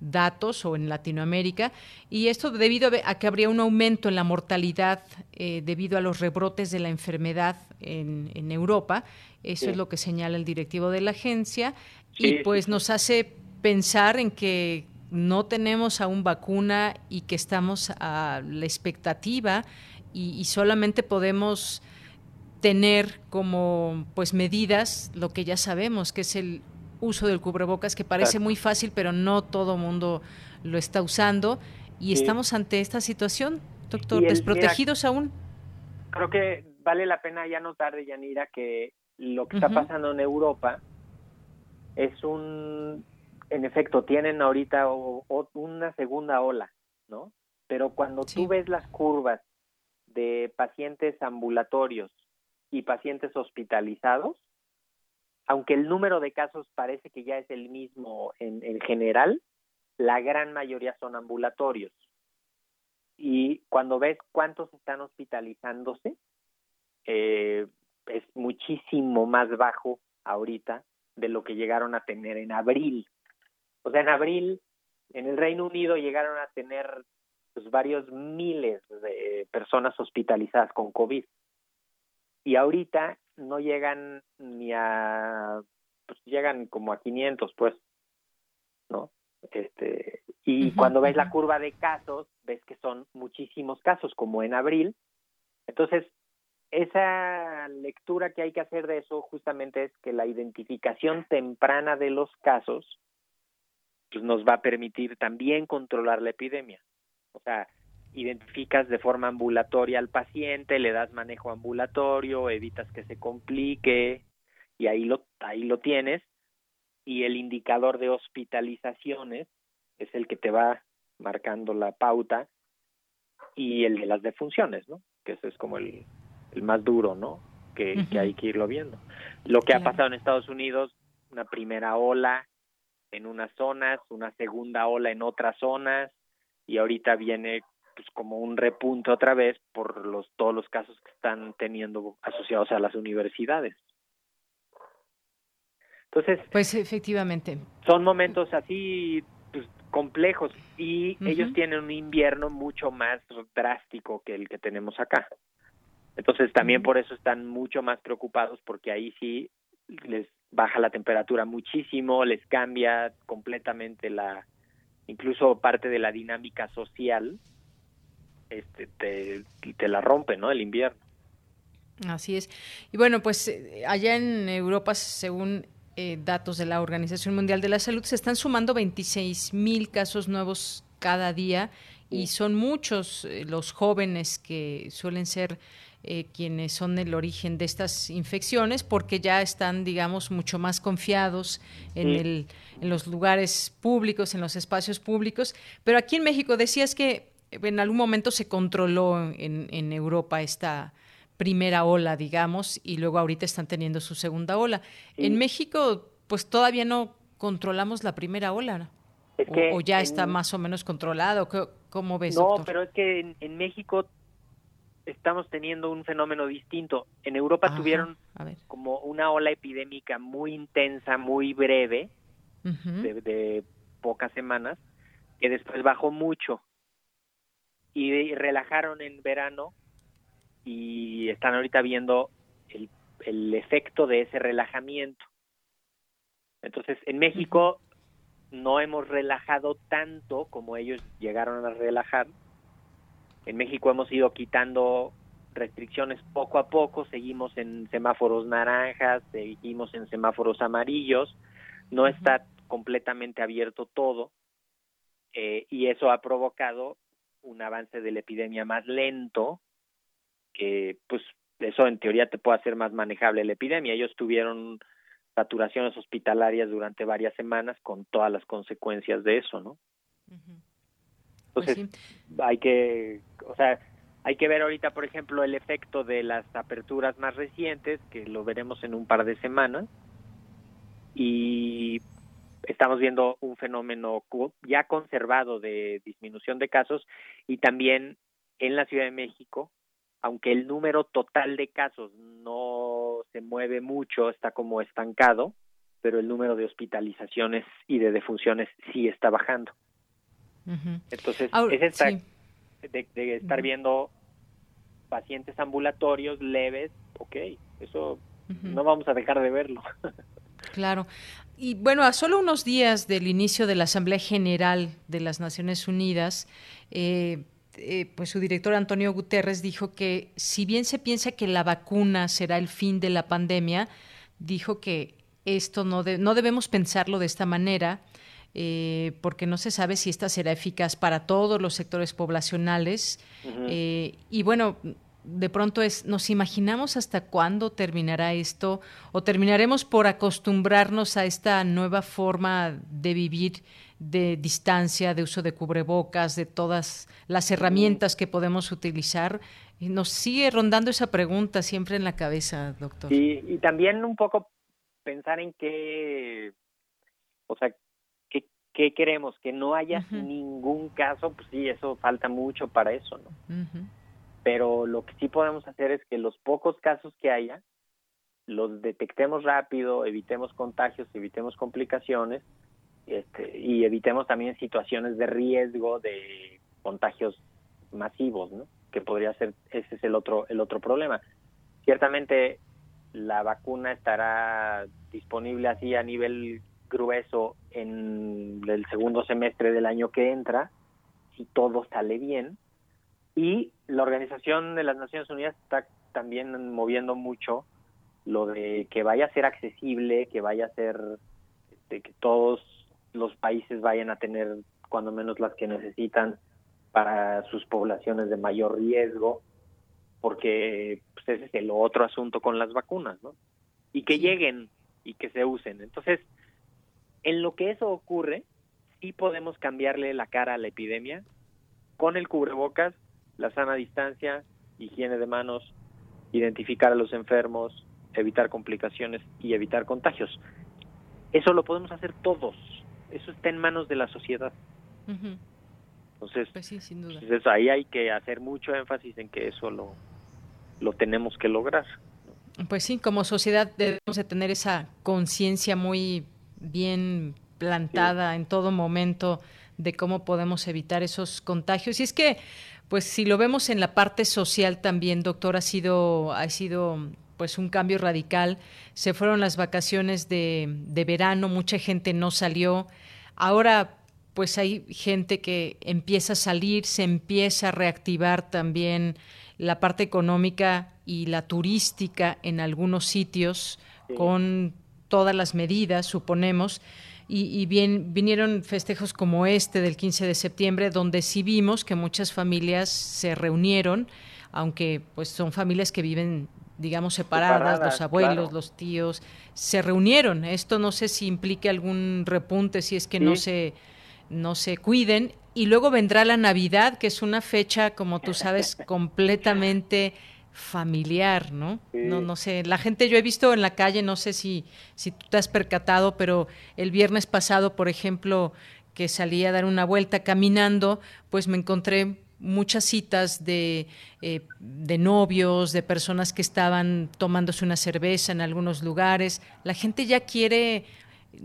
datos o en Latinoamérica y esto debido a que habría un aumento en la mortalidad eh, debido a los rebrotes de la enfermedad en, en Europa. Eso es lo que señala el directivo de la agencia. Y pues nos hace pensar en que no tenemos aún vacuna y que estamos a la expectativa y, solamente podemos tener como pues medidas lo que ya sabemos que es el uso del cubrebocas que parece muy fácil pero no todo mundo lo está usando. Y estamos ante esta situación doctor desprotegidos aún creo que vale la pena ya notar de Yanira que lo que está pasando en Europa es un en efecto, tienen ahorita una segunda ola, ¿no? Pero cuando tú ves las curvas de pacientes ambulatorios y pacientes hospitalizados, aunque el número de casos parece que ya es el mismo en, general, la gran mayoría son ambulatorios. Y cuando ves cuántos están hospitalizándose, eh, es muchísimo más bajo ahorita de lo que llegaron a tener en abril. O sea, en abril en el Reino Unido llegaron a tener pues, varios miles de personas hospitalizadas con COVID. Y ahorita no llegan ni a, pues llegan como a 500, pues, ¿no? Este, y cuando ves la curva de casos, ves que son muchísimos casos, como en abril. Entonces, esa lectura que hay que hacer de eso justamente es que la identificación temprana de los casos pues nos va a permitir también controlar la epidemia. O sea, identificas de forma ambulatoria al paciente, le das manejo ambulatorio, evitas que se complique y ahí lo ahí lo tienes y el indicador de hospitalizaciones es el que te va marcando la pauta y el de las defunciones, ¿no? Que ese es como el, el más duro, ¿no? Que, que hay que irlo viendo. Lo que ha pasado en Estados Unidos, una primera ola, en unas zonas, una segunda ola en otras zonas y ahorita viene pues como un repunte otra vez por los todos los casos que están teniendo asociados a las universidades. Entonces, pues efectivamente. Son momentos así pues, complejos y ellos tienen un invierno mucho más drástico que el que tenemos acá. Entonces también por eso están mucho más preocupados porque ahí sí les baja la temperatura muchísimo, les cambia completamente la, incluso parte de la dinámica social, este, te, te la rompe, ¿no? El invierno. Así es. Y bueno, pues eh, allá en Europa, según eh, datos de la Organización Mundial de la Salud, se están sumando 26 mil casos nuevos cada día y son muchos eh, los jóvenes que suelen ser eh, quienes son el origen de estas infecciones porque ya están, digamos, mucho más confiados en, el, en los lugares públicos, en los espacios públicos. Pero aquí en México decías que en algún momento se controló en, en Europa esta primera ola, digamos, y luego ahorita están teniendo su segunda ola. En México, pues todavía no controlamos la primera ola, o, ya está más o menos controlado. ¿Cómo ves? No, pero es que en México estamos teniendo un fenómeno distinto. En Europa tuvieron como una ola epidémica muy intensa, muy breve, de, pocas semanas, que después bajó mucho y relajaron en verano y están ahorita viendo el el efecto de ese relajamiento. Entonces, en México no hemos relajado tanto como ellos llegaron a relajar. En México hemos ido quitando restricciones poco a poco, seguimos en semáforos naranjas, seguimos en semáforos amarillos, no está completamente abierto todo eh, y eso ha provocado un avance de la epidemia más lento, que pues eso en teoría te puede hacer más manejable la epidemia. Ellos tuvieron saturaciones hospitalarias durante varias semanas con todas las consecuencias de eso, ¿no? Pues Entonces, hay que, o sea, hay que ver ahorita, por ejemplo, el efecto de las aperturas más recientes, que lo veremos en un par de semanas, y estamos viendo un fenómeno ya conservado de disminución de casos y también en la Ciudad de México, aunque el número total de casos no se mueve mucho, está como estancado, pero el número de hospitalizaciones y de defunciones sí está bajando. Entonces, es esta, de, estar viendo pacientes ambulatorios leves, ok, eso no vamos a dejar de verlo. Claro. Y bueno, a solo unos días del inicio de la Asamblea General de las Naciones Unidas, eh, eh, pues su director Antonio Guterres dijo que si bien se piensa que la vacuna será el fin de la pandemia, dijo que esto no, no debemos pensarlo de esta manera, eh, porque no se sabe si esta será eficaz para todos los sectores poblacionales. y bueno, de pronto es, ¿nos imaginamos hasta cuándo terminará esto? ¿O terminaremos por acostumbrarnos a esta nueva forma de vivir de distancia, de uso de cubrebocas, de todas las herramientas que podemos utilizar? Y nos sigue rondando esa pregunta siempre en la cabeza, doctor. Y, y también un poco pensar en qué, o sea, qué, qué queremos, que no haya ningún caso, pues sí, eso falta mucho para eso, ¿no? Pero lo que sí podemos hacer es que los pocos casos que haya, los detectemos rápido, evitemos contagios, evitemos complicaciones este, y evitemos también situaciones de riesgo de contagios masivos, ¿no? Que podría ser, ese es el otro, el otro problema. Ciertamente la vacuna estará disponible así a nivel grueso en el segundo semestre del año que entra, si todo sale bien, y la Organización de las Naciones Unidas está también moviendo mucho lo de que vaya a ser accesible, que vaya a ser, este, que todos los países vayan a tener cuando menos las que necesitan para sus poblaciones de mayor riesgo, porque pues, ese es el otro asunto con las vacunas, ¿no? Y que lleguen y que se usen. Entonces, en lo que eso ocurre, sí podemos cambiarle la cara a la epidemia con el cubrebocas la sana distancia, higiene de manos, identificar a los enfermos, evitar complicaciones y evitar contagios. Eso lo podemos hacer todos. Eso está en manos de la sociedad. Entonces, pues sí, sin duda. Pues ahí hay que hacer mucho énfasis en que eso lo, lo tenemos que lograr. Pues sí, como sociedad debemos de tener esa conciencia muy bien plantada en todo momento de cómo podemos evitar esos contagios. Y es que pues si lo vemos en la parte social también, doctor, ha sido, ha sido pues un cambio radical. Se fueron las vacaciones de, de verano, mucha gente no salió. Ahora pues hay gente que empieza a salir, se empieza a reactivar también la parte económica y la turística en algunos sitios con todas las medidas, suponemos y, bien vinieron festejos como este del 15 de septiembre, donde sí vimos que muchas familias se reunieron, aunque pues son familias que viven digamos separadas, los abuelos, los tíos, se reunieron. Esto no sé si implique algún repunte, si es que no se no se cuiden. Y luego vendrá la Navidad, que es una fecha, como tú sabes, completamente familiar, ¿no? No, no sé. La gente yo he visto en la calle, no sé si, si tú te has percatado, pero el viernes pasado, por ejemplo, que salí a dar una vuelta caminando, pues me encontré muchas citas de, eh, de novios, de personas que estaban tomándose una cerveza en algunos lugares. La gente ya quiere,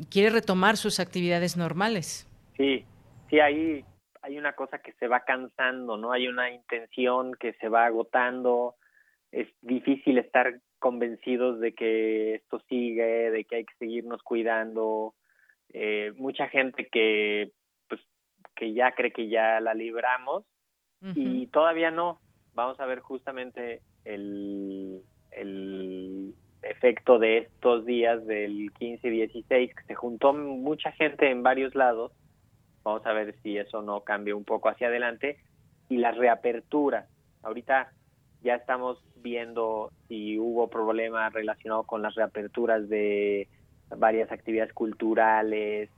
quiere retomar sus actividades normales. Sí, sí, ahí hay una cosa que se va cansando, ¿no? Hay una intención que se va agotando, es difícil estar convencidos de que esto sigue, de que hay que seguirnos cuidando. Eh, mucha gente que pues que ya cree que ya la libramos y todavía no. Vamos a ver justamente el, el efecto de estos días del 15 y 16, que se juntó mucha gente en varios lados. Vamos a ver si eso no cambia un poco hacia adelante. Y las reaperturas. Ahorita ya estamos viendo si hubo problemas relacionados con las reaperturas de varias actividades culturales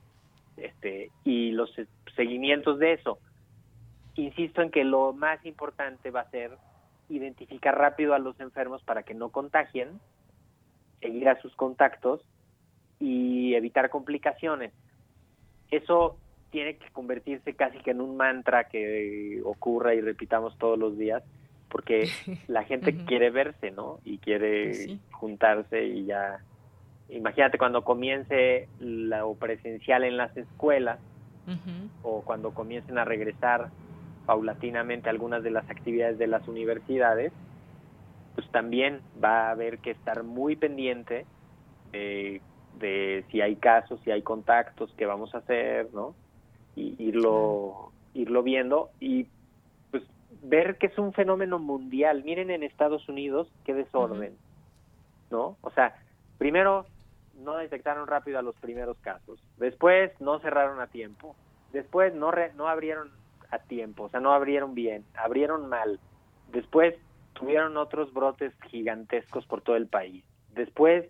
este, y los seguimientos de eso. Insisto en que lo más importante va a ser identificar rápido a los enfermos para que no contagien, seguir a sus contactos y evitar complicaciones. Eso tiene que convertirse casi que en un mantra que ocurra y repitamos todos los días, porque la gente quiere verse, ¿no? Y quiere pues juntarse y ya. Imagínate cuando comience lo presencial en las escuelas o cuando comiencen a regresar paulatinamente algunas de las actividades de las universidades, pues también va a haber que estar muy pendiente de, de si hay casos, si hay contactos, qué vamos a hacer, ¿no? Y irlo, irlo viendo y ver que es un fenómeno mundial. Miren en Estados Unidos qué desorden, ¿no? O sea, primero no detectaron rápido a los primeros casos, después no cerraron a tiempo, después no, no abrieron a tiempo, o sea, no abrieron bien, abrieron mal. Después tuvieron otros brotes gigantescos por todo el país. Después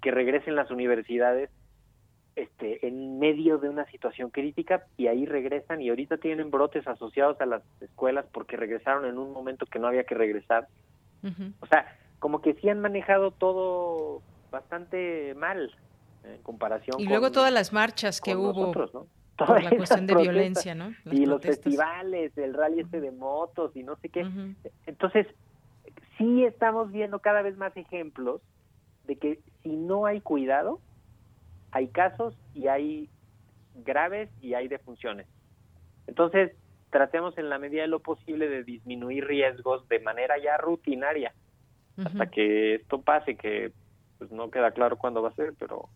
que regresen las universidades este, en medio de una situación crítica y ahí regresan y ahorita tienen brotes asociados a las escuelas porque regresaron en un momento que no había que regresar. O sea, como que sí han manejado todo bastante mal en comparación y luego todas las marchas que hubo por la cuestión de violencia, ¿no? y los festivales, el rally este de motos y no sé qué. Entonces, sí estamos viendo cada vez más ejemplos de que si no hay cuidado, hay casos y hay graves y hay defunciones. Entonces, tratemos en la medida de lo posible de disminuir riesgos de manera ya rutinaria hasta que esto pase, que pues no queda claro cuándo va a ser, pero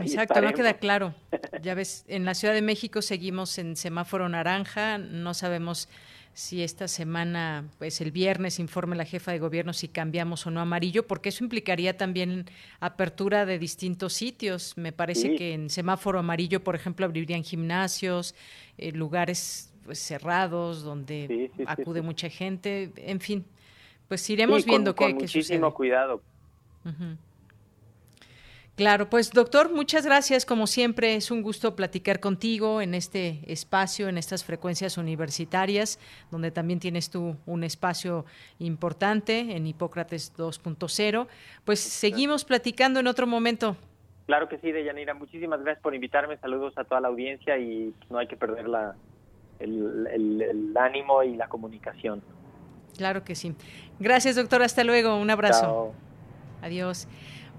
Exacto, no queda claro. Ya ves, en la Ciudad de México seguimos en semáforo naranja, no sabemos si esta semana, pues el viernes, informe la jefa de gobierno si cambiamos o no amarillo, porque eso implicaría también apertura de distintos sitios. Me parece que en semáforo amarillo, por ejemplo, abrirían gimnasios, eh, lugares pues, cerrados donde acude mucha gente, en fin. Pues iremos viendo qué, con muchísimo cuidado. Claro, pues doctor, muchas gracias. Como siempre, es un gusto platicar contigo en este espacio, en estas frecuencias universitarias, donde también tienes tú un espacio importante en Hipócrates 2.0. Pues seguimos platicando en otro momento. Claro que sí, Deyanira. Muchísimas gracias por invitarme. Saludos a toda la audiencia y no hay que perder la, el, el ánimo y la comunicación. Claro que sí. Gracias, doctor. Hasta luego. Un abrazo. Chao. Adiós.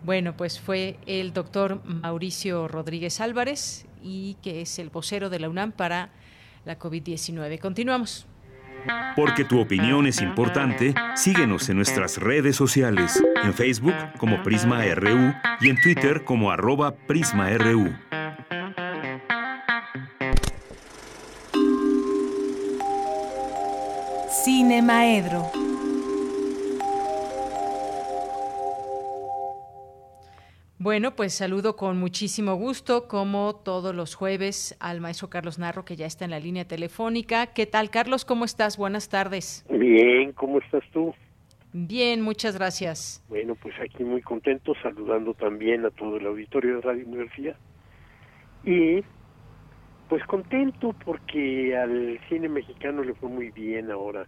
Bueno, pues fue el doctor Mauricio Rodríguez Álvarez y que es el vocero de la UNAM para la COVID-19. Continuamos. Porque tu opinión es importante, síguenos en nuestras redes sociales, en Facebook como Prisma RU y en Twitter como arroba PrismaRU. Cine Maedro. Bueno, pues saludo con muchísimo gusto, como todos los jueves, al maestro Carlos Narro, que ya está en la línea telefónica. ¿Qué tal, Carlos? ¿Cómo estás? Buenas tardes. Bien, ¿cómo estás tú? Bien, muchas gracias. Bueno, pues aquí muy contento, saludando también a todo el auditorio de Radio Universidad. Y pues contento porque al cine mexicano le fue muy bien ahora.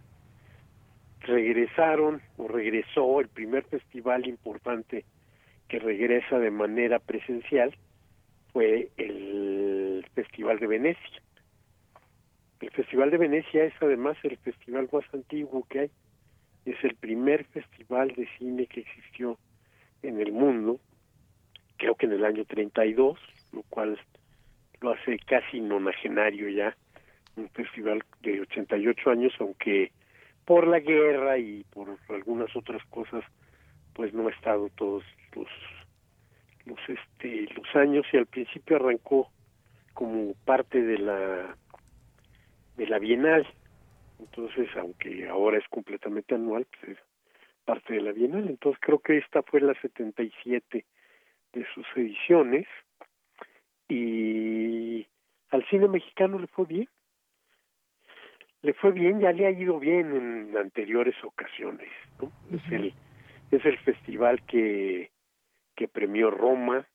Regresaron o regresó el primer festival importante que regresa de manera presencial fue el Festival de Venecia. El Festival de Venecia es además el festival más antiguo que hay. Es el primer festival de cine que existió en el mundo, creo que en el año 32, lo cual lo hace casi nonagenario ya, un festival de 88 años, aunque por la guerra y por algunas otras cosas pues no ha estado todos los los este los años y al principio arrancó como parte de la de la Bienal. Entonces aunque ahora es completamente anual pues es parte de la Bienal. Entonces creo que esta fue la 77 de sus ediciones. Y al cine mexicano le fue bien. Le fue bien ya le ha ido bien en anteriores ocasiones ¿no? es el es el festival que que premió Roma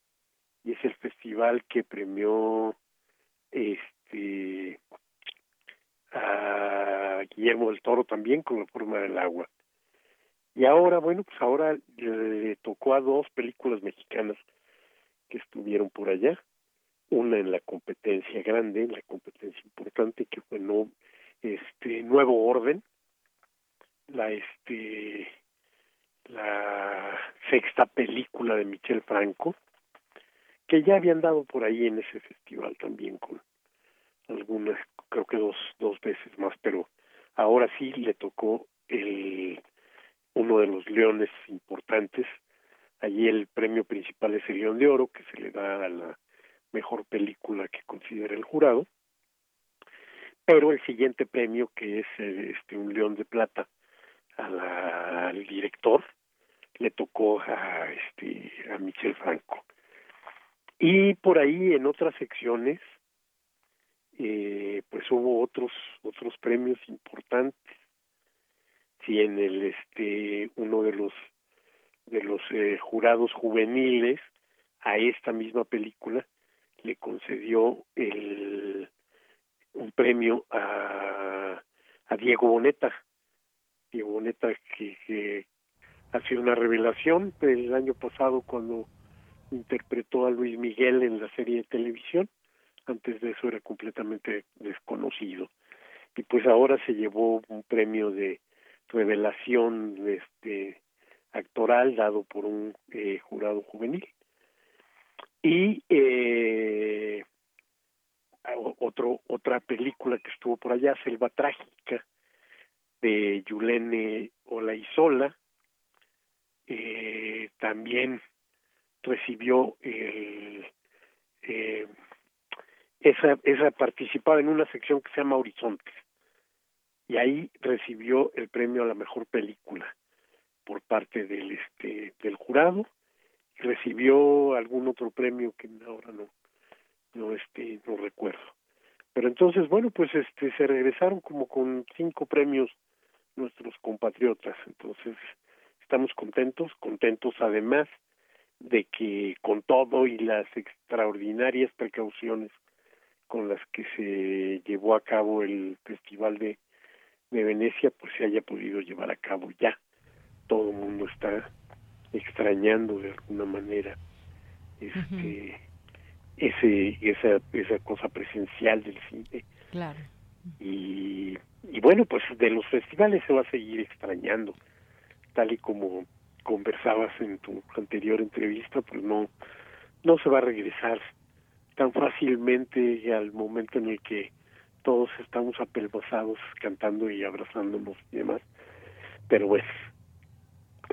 y es el festival que premió este a Guillermo del Toro también con la forma del agua. Y ahora bueno pues ahora le tocó a dos películas mexicanas que estuvieron por allá. Una en la competencia grande en la competencia importante que fue no este nuevo orden. La este la sexta película de Michel Franco, que ya habían dado por ahí en ese festival también con algunas, creo que dos, dos veces más, pero ahora sí le tocó el uno de los leones importantes. Allí el premio principal es el León de Oro, que se le da a la mejor película que considera el jurado. Pero el siguiente premio, que es este un León de Plata, a la, al director le tocó a este a Michel Franco. Y por ahí en otras secciones eh, pues hubo otros otros premios importantes. Sí en el este uno de los de los eh, jurados juveniles a esta misma película le concedió el un premio a a Diego Boneta Diego Boneta que, que ha sido una revelación. El año pasado cuando interpretó a Luis Miguel en la serie de televisión antes de eso era completamente desconocido. Y pues ahora se llevó un premio de revelación este actoral dado por un eh, jurado juvenil. Y eh, otro otra película que estuvo por allá Selva trágica de Yulene Olaizola eh, también recibió el, eh, esa, esa participaba en una sección que se llama Horizontes y ahí recibió el premio a la mejor película por parte del este del jurado y recibió algún otro premio que ahora no no este no recuerdo pero entonces bueno pues este se regresaron como con cinco premios nuestros compatriotas entonces estamos contentos, contentos además de que con todo y las extraordinarias precauciones con las que se llevó a cabo el Festival de, de Venecia, pues se haya podido llevar a cabo ya. Todo el mundo está extrañando de alguna manera este ese esa esa cosa presencial del cine. Claro. Y y bueno, pues de los festivales se va a seguir extrañando tal y como conversabas en tu anterior entrevista, pues no, no se va a regresar tan fácilmente al momento en el que todos estamos apelmazados cantando y abrazándonos y demás. Pero pues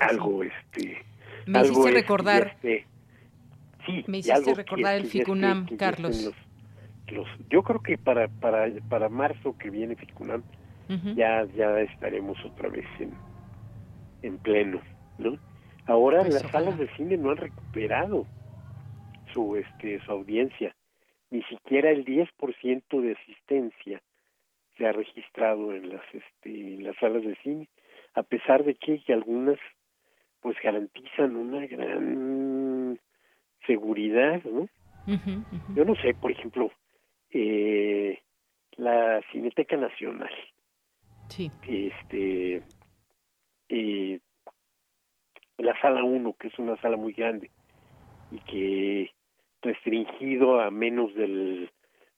algo este me hiciste recordar este, sí, me hiciste recordar el FICUNAM, Carlos. Los, yo creo que para para para marzo que viene FICUNAM ya ya estaremos otra vez en en pleno, ¿no? Ahora pues las salas de cine no han recuperado su este su audiencia, ni siquiera el 10% de asistencia se ha registrado en las este en las salas de cine, a pesar de que, algunas pues garantizan una gran seguridad, ¿no? Yo no sé, por ejemplo, eh, la Cineteca Nacional. Sí. Este eh, la sala 1, que es una sala muy grande y que restringido a menos del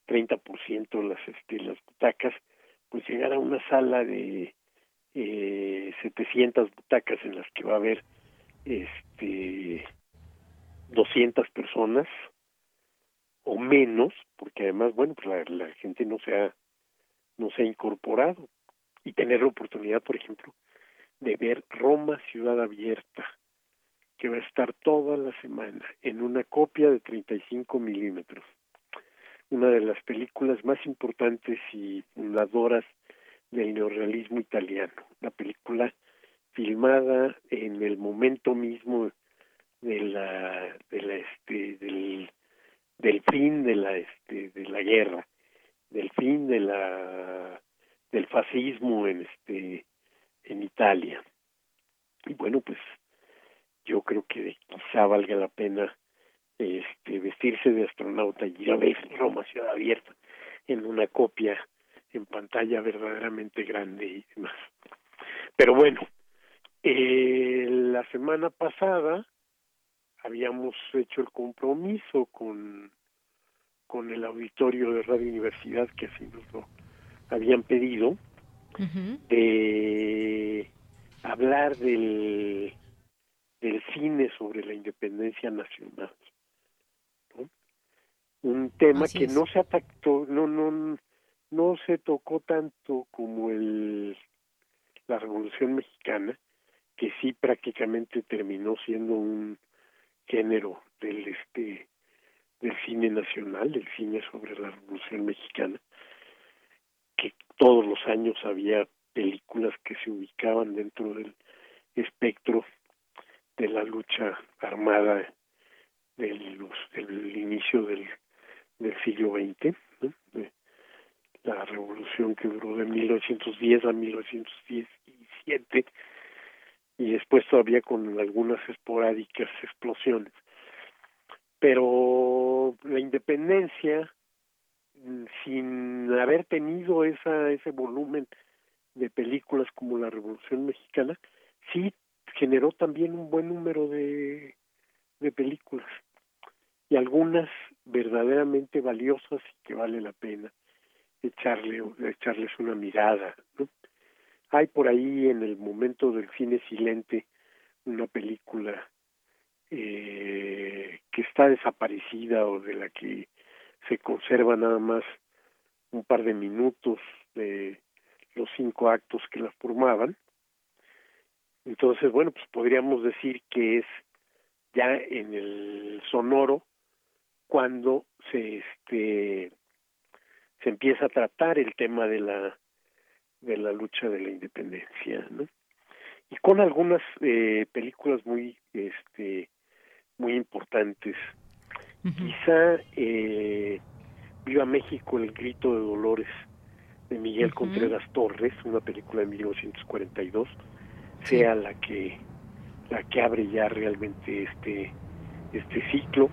30% las este, las butacas, pues llegar a una sala de eh, 700 butacas en las que va a haber este 200 personas o menos, porque además, bueno, pues la, la gente no se ha no se ha incorporado y tener la oportunidad, por ejemplo, de ver Roma ciudad abierta que va a estar toda la semana en una copia de 35 milímetros. Una de las películas más importantes y fundadoras del neorrealismo italiano. La película filmada en el momento mismo de la, de la este, del, del fin de la este, de la guerra, del fin de la del fascismo en este en Italia. Y bueno, pues yo creo que quizá valga la pena este vestirse de astronauta y ir a ver Roma Ciudad Abierta en una copia en pantalla verdaderamente grande y demás. Pero bueno, eh, la semana pasada habíamos hecho el compromiso con, con el auditorio de Radio Universidad, que así nos lo habían pedido, de hablar del, del cine sobre la independencia nacional. Un tema que no se atacó, no, no, no se tocó tanto como el la Revolución Mexicana, que sí prácticamente terminó siendo un género del este del cine nacional, del cine sobre la Revolución Mexicana, que todos los años había películas que se ubicaban dentro del espectro de la lucha armada del, inicio del, del siglo XX, la revolución que duró de 1910 a 1917 y después todavía con algunas esporádicas explosiones. Pero la independencia, mm, sin haber tenido esa, ese volumen de películas como la Revolución Mexicana, sí generó también un buen número de, de películas y algunas verdaderamente valiosas y que vale la pena echarle echarles una mirada ¿no? Hay por ahí en el momento del cine silente una película eh, que está desaparecida o de la que se conserva nada más un par de minutos de los cinco actos que la formaban. Entonces, bueno, pues podríamos decir que es ya en el sonoro cuando se este se empieza a tratar el tema de la de la lucha de la independencia, ¿no? Y con algunas eh, películas muy, este, muy importantes. Quizá eh, Viva México, El Grito de Dolores de Miguel Contreras Torres, una película de 1942, sea la que la que abre ya realmente este este ciclo.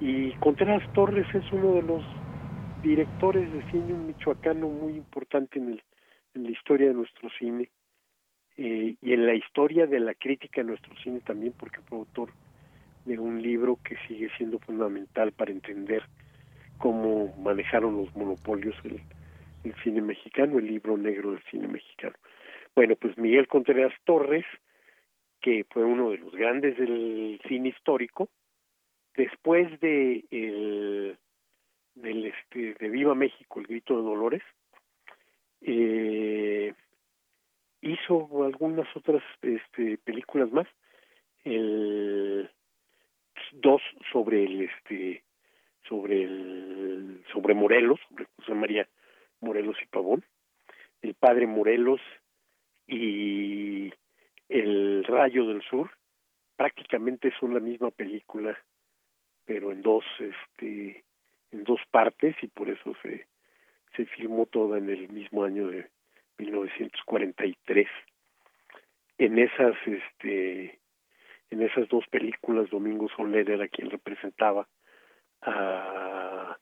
Y Contreras Torres es uno de los directores de cine michoacano muy importante en el en la historia de nuestro cine eh, y en la historia de la crítica de nuestro cine también, porque fue autor de un libro que sigue siendo fundamental para entender cómo manejaron los monopolios el, el cine mexicano, el libro negro del cine mexicano. Bueno, pues Miguel Contreras Torres, que fue uno de los grandes del cine histórico, después de el del este de Viva México, el grito de Dolores, eh, hizo algunas otras este, películas más. El dos sobre el este sobre el sobre Morelos sobre José María Morelos y Pavón el padre Morelos y el Rayo del Sur. Prácticamente son la misma película pero en dos este en dos partes y por eso se se filmó toda en el mismo año de 1943. En esas, este, en esas dos películas, Domingo Soler era quien representaba a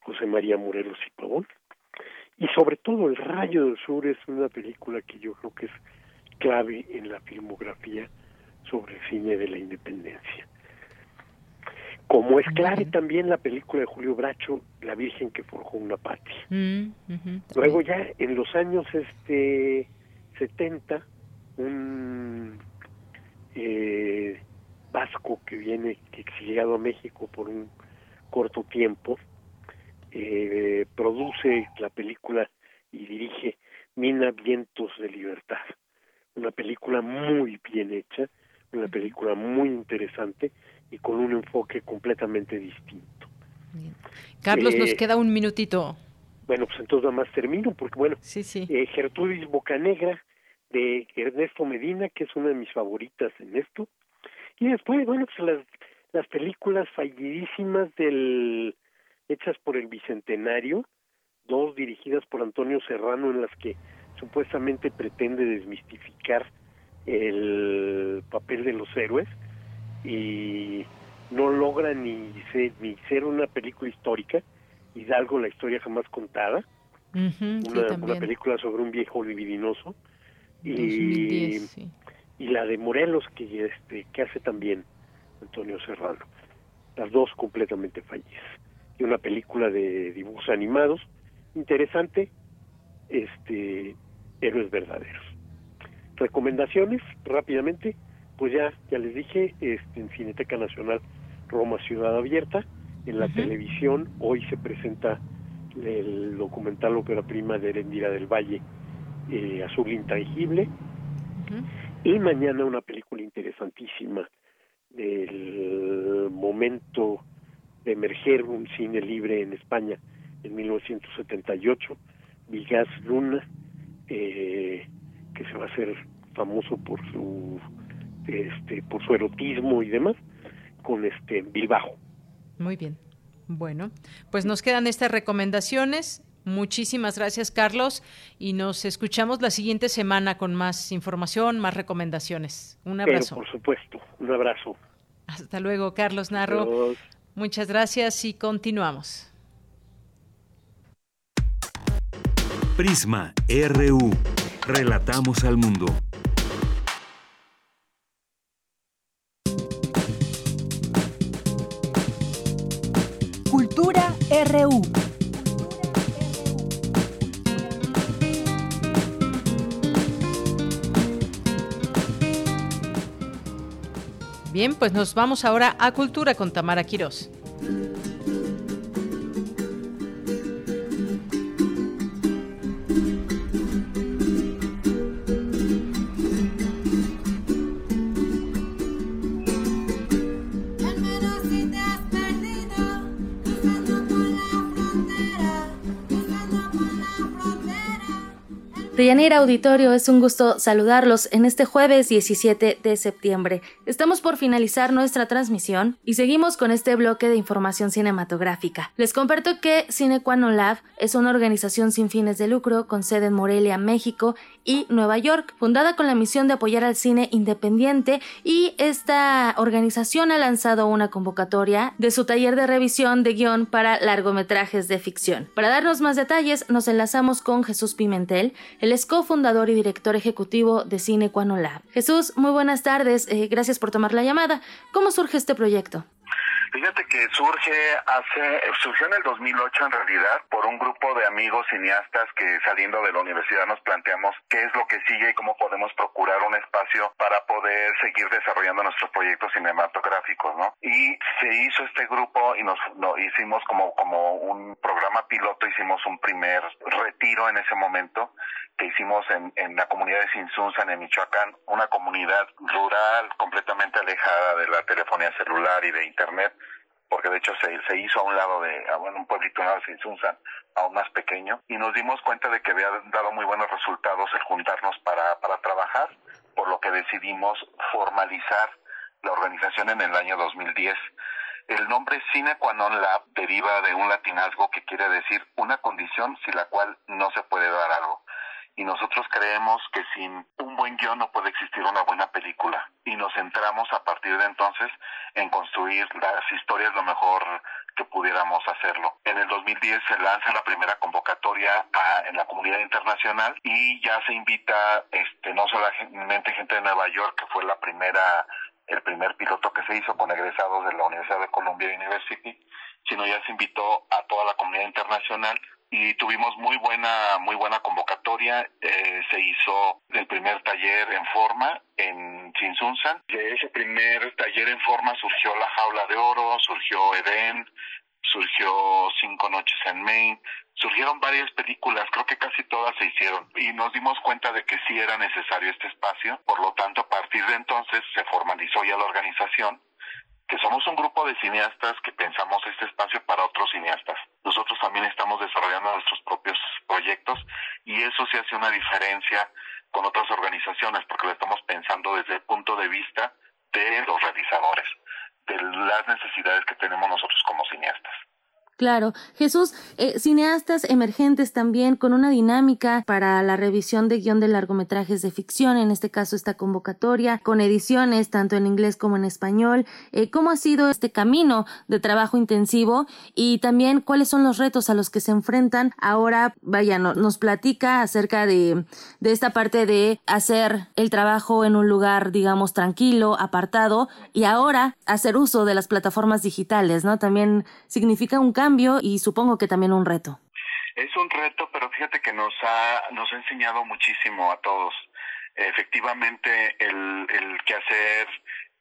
José María Morelos y Pavón. Y sobre todo El Rayo del Sur es una película que yo creo que es clave en la filmografía sobre el cine de la independencia. Como es clave también la película de Julio Bracho, La Virgen que forjó una patria. Mm, Luego ya en los años este 70, un eh, vasco que viene exiliado a México por un corto tiempo, eh, produce la película y dirige Mina Vientos de Libertad, una película muy bien hecha, una película muy interesante y con un enfoque completamente distinto. Carlos, nos eh, queda un minutito. Bueno, pues entonces nada más termino, porque bueno, sí, sí. Eh, Gertrudis Bocanegra de Ernesto Medina, que es una de mis favoritas en esto, y después, bueno, pues las, las películas fallidísimas del hechas por el Bicentenario, dos dirigidas por Antonio Serrano en las que supuestamente pretende desmistificar el papel de los héroes y no logra ni ser, ni ser una película histórica, Hidalgo, la historia jamás contada, una, película sobre un viejo libidinoso, y, y la de Morelos que, este, que hace también Antonio Serrano, las dos completamente fallidas, y una película de dibujos animados, interesante, este, héroes verdaderos. Recomendaciones, rápidamente, pues ya, ya les dije, este, en Cineteca Nacional Roma Ciudad Abierta, en la televisión hoy se presenta el documental ópera prima de Erendira del Valle, eh, Azul Intangible, y mañana una película interesantísima del momento de emerger un cine libre en España en 1978, Vigas Luna, eh, que se va a hacer famoso por su este por su erotismo y demás con este Bilbao. Muy bien. Bueno, pues nos quedan estas recomendaciones. Muchísimas gracias, Carlos, y nos escuchamos la siguiente semana con más información, más recomendaciones. Un abrazo. por supuesto, un abrazo. Hasta luego, Carlos Narro. Muchas gracias y continuamos. Prisma RU. Relatamos al mundo. RU. Bien, pues nos vamos ahora a Cultura con Tamara Quirós. Deyanira Auditorio, es un gusto saludarlos en este jueves 17 de septiembre. Estamos por finalizar nuestra transmisión y seguimos con este bloque de información cinematográfica. Les comparto que Cinequano Lab es una organización sin fines de lucro con sede en Morelia, México y Nueva York, fundada con la misión de apoyar al cine independiente y esta organización ha lanzado una convocatoria de su taller de revisión de guion para largometrajes de ficción. Para darnos más detalles, nos enlazamos con Jesús Pimentel, él es cofundador y director ejecutivo de Cine Lab. Jesús, muy buenas tardes. Eh, gracias por tomar la llamada. ¿Cómo surge este proyecto? Fíjate que surge hace, surgió en el 2008 en realidad por un grupo de amigos cineastas que saliendo de la universidad nos planteamos qué es lo que sigue y cómo podemos procurar un espacio para poder seguir desarrollando nuestros proyectos cinematográficos, ¿no? Y se hizo este grupo y nos hicimos como, como un programa piloto, hicimos un primer retiro en ese momento que hicimos en, en la comunidad de Sinsunzan en Michoacán, una comunidad rural completamente alejada de la telefonía celular y de internet, porque de hecho se, se hizo a un lado de, bueno, un pueblito lado de Sinsunzan, aún más pequeño, y nos dimos cuenta de que había dado muy buenos resultados el juntarnos para, para trabajar, por lo que decidimos formalizar la organización en el año 2010. El nombre Sine Lab deriva de un latinazgo que quiere decir una condición sin la cual no se puede dar algo y nosotros creemos que sin un buen guion no puede existir una buena película y nos centramos a partir de entonces en construir las historias lo mejor que pudiéramos hacerlo. En el 2010 se lanza la primera convocatoria en la comunidad internacional y ya se invita este no solamente gente de Nueva York que fue la primera el primer piloto que se hizo con egresados de la Universidad de Columbia University, sino ya se invitó a toda la comunidad internacional y tuvimos muy buena muy buena convocatoria. Eh, se hizo el primer taller en forma en Chinsunsan. De ese primer taller en forma surgió la jaula de oro surgió Eden surgió Cinco Noches en Maine, surgieron varias películas, creo que casi todas se hicieron y nos dimos cuenta de que sí era necesario este espacio, por lo tanto a partir de entonces se formalizó ya la organización, que somos un grupo de cineastas que pensamos este espacio para otros cineastas. Nosotros también estamos desarrollando nuestros propios proyectos y eso sí hace una diferencia con otras organizaciones porque lo estamos pensando desde el punto de vista de los realizadores, de las necesidades que tenemos nosotros como cineastas. Claro, Jesús, eh, cineastas emergentes también con una dinámica para la revisión de guion de largometrajes de ficción, en este caso esta convocatoria, con ediciones tanto en inglés como en español. Eh, ¿Cómo ha sido este camino de trabajo intensivo y también cuáles son los retos a los que se enfrentan? Ahora, vaya, nos platica acerca de, de esta parte de hacer el trabajo en un lugar, digamos, tranquilo, apartado, y ahora hacer uso de las plataformas digitales, ¿no? También significa un cambio cambio y supongo que también un reto. Es un reto, pero fíjate que nos ha, nos ha enseñado muchísimo a todos. Efectivamente, el, el quehacer,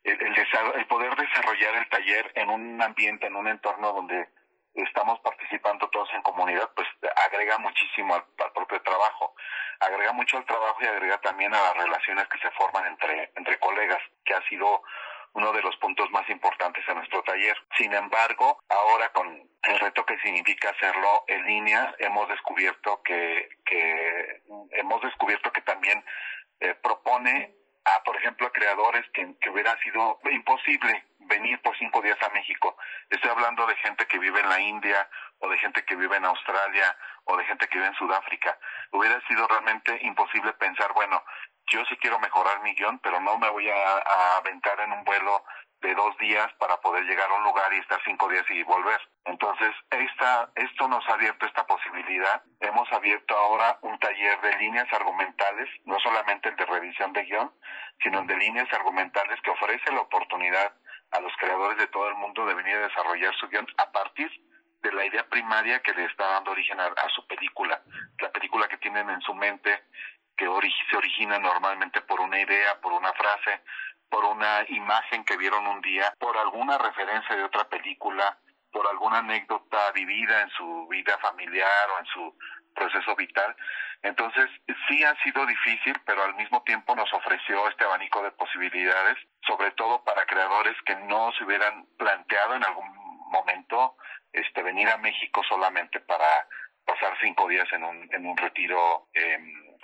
el, el, el poder desarrollar el taller en un ambiente, en un entorno donde estamos participando todos en comunidad, pues agrega muchísimo al, al, propio trabajo, agrega mucho al trabajo y agrega también a las relaciones que se forman entre, entre colegas, que ha sido uno de los puntos más importantes en nuestro taller. Sin embargo, ahora con el reto que significa hacerlo en línea, hemos descubierto que, que hemos descubierto que también eh, propone a, por ejemplo, a creadores que, que hubiera sido imposible venir por cinco días a México. Estoy hablando de gente que vive en la India o de gente que vive en Australia o de gente que vive en Sudáfrica. Hubiera sido realmente imposible pensar, bueno, yo sí quiero mejorar mi guion, pero no me voy a, aventar en un vuelo de dos días para poder llegar a un lugar y estar cinco días y volver. Entonces, esta, esto nos ha abierto esta posibilidad. Hemos abierto ahora un taller de líneas argumentales, no solamente el de revisión de guion, sino el de líneas argumentales que ofrece la oportunidad a los creadores de todo el mundo de venir a desarrollar su guion a partir de la idea primaria que le está dando origen a su película, la película que tienen en su mente, que se origina normalmente por una idea, por una frase, por una imagen que vieron un día, por alguna referencia de otra película, por alguna anécdota vivida en su vida familiar o en su proceso vital. Entonces, sí ha sido difícil, pero al mismo tiempo nos ofreció este abanico de posibilidades, sobre todo para creadores que no se hubieran planteado en algún momento este venir a México solamente para pasar cinco días en un, en un retiro eh,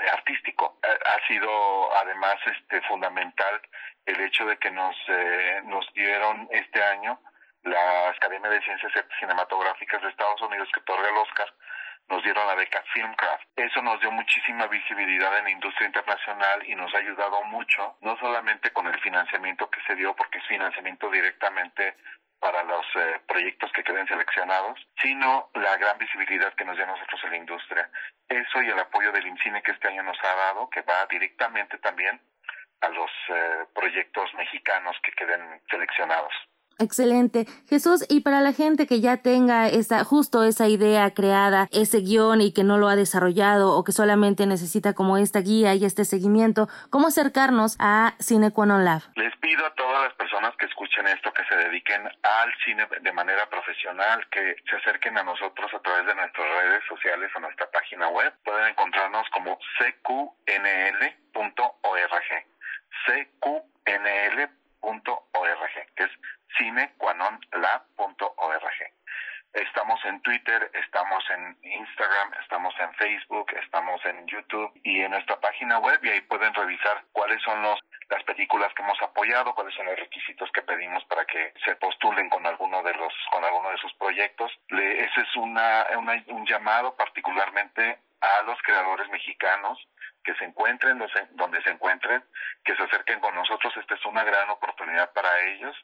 artístico. Eh, ha sido además este fundamental el hecho de que nos eh, nos dieron este año la Academia de Ciencias Cinematográficas de Estados Unidos que otorga el Oscar nos dieron la beca Filmcraft. Eso nos dio muchísima visibilidad en la industria internacional y nos ha ayudado mucho, no solamente con el financiamiento que se dio, porque es financiamiento directamente para los eh, proyectos que queden seleccionados, sino la gran visibilidad que nos dio a nosotros en la industria. Eso y el apoyo del INCINE que este año nos ha dado, que va directamente también a los eh, proyectos mexicanos que queden seleccionados. Excelente. Jesús, y para la gente que ya tenga esa, justo esa idea creada, ese guion y que no lo ha desarrollado o que solamente necesita como esta guía y este seguimiento, ¿cómo acercarnos a Cine Lab? Les pido a todas las personas que escuchen esto, que se dediquen al cine de manera profesional, que se acerquen a nosotros a través de nuestras redes sociales o nuestra página web. Pueden encontrarnos como cqnl.org. cqnl.org, que es cinequanonlab.org. Estamos en Twitter, estamos en Instagram, estamos en Facebook, estamos en YouTube y en nuestra página web y ahí pueden revisar cuáles son los, las películas que hemos apoyado, cuáles son los requisitos que pedimos para que se postulen con alguno de los con alguno de sus proyectos. Le, ese es una, una, un llamado particularmente a los creadores mexicanos que se encuentren donde se encuentren, que se acerquen con nosotros. Esta es una gran oportunidad para ellos.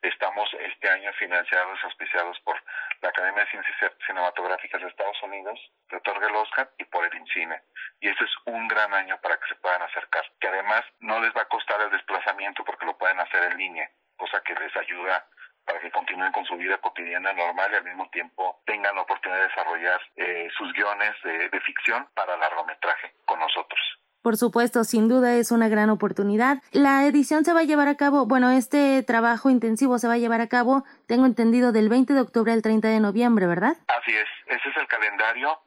Estamos este año financiados, auspiciados por la Academia de Ciencias Cinematográficas de Estados Unidos, de otorga el Oscar y por el INCINE. Y este es un gran año para que se puedan acercar, que además no les va a costar el desplazamiento porque lo pueden hacer en línea, cosa que les ayuda para que continúen con su vida cotidiana normal y al mismo tiempo tengan la oportunidad de desarrollar eh, sus guiones de, de ficción para largometraje con nosotros. Por supuesto, sin duda es una gran oportunidad. La edición se va a llevar a cabo, bueno, este trabajo intensivo se va a llevar a cabo, tengo entendido, del 20 de octubre al 30 de noviembre, ¿verdad? Así es, ese es el calendario.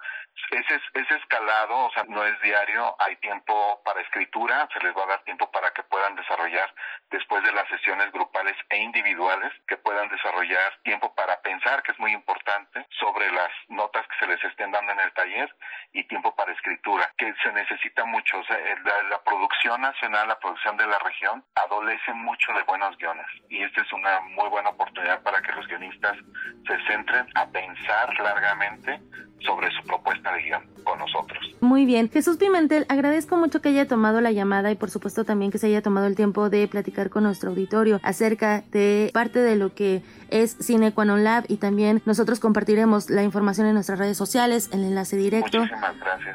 Ese, ese escalado, o sea, no es diario, hay tiempo para escritura, se les va a dar tiempo para que puedan desarrollar después de las sesiones grupales e individuales, que puedan desarrollar tiempo para pensar, que es muy importante, sobre las notas que se les estén dando en el taller y tiempo para escritura, que se necesita mucho. O sea, la, la producción nacional, la producción de la región, adolece mucho de buenos guiones y esta es una muy buena oportunidad para que los guionistas se centren a pensar largamente sobre su propuesta con nosotros. Muy bien. Jesús Pimentel, agradezco mucho que haya tomado la llamada y por supuesto también que se haya tomado el tiempo de platicar con nuestro auditorio acerca de parte de lo que es Cine Quanon Lab y también nosotros compartiremos la información en nuestras redes sociales, el enlace directo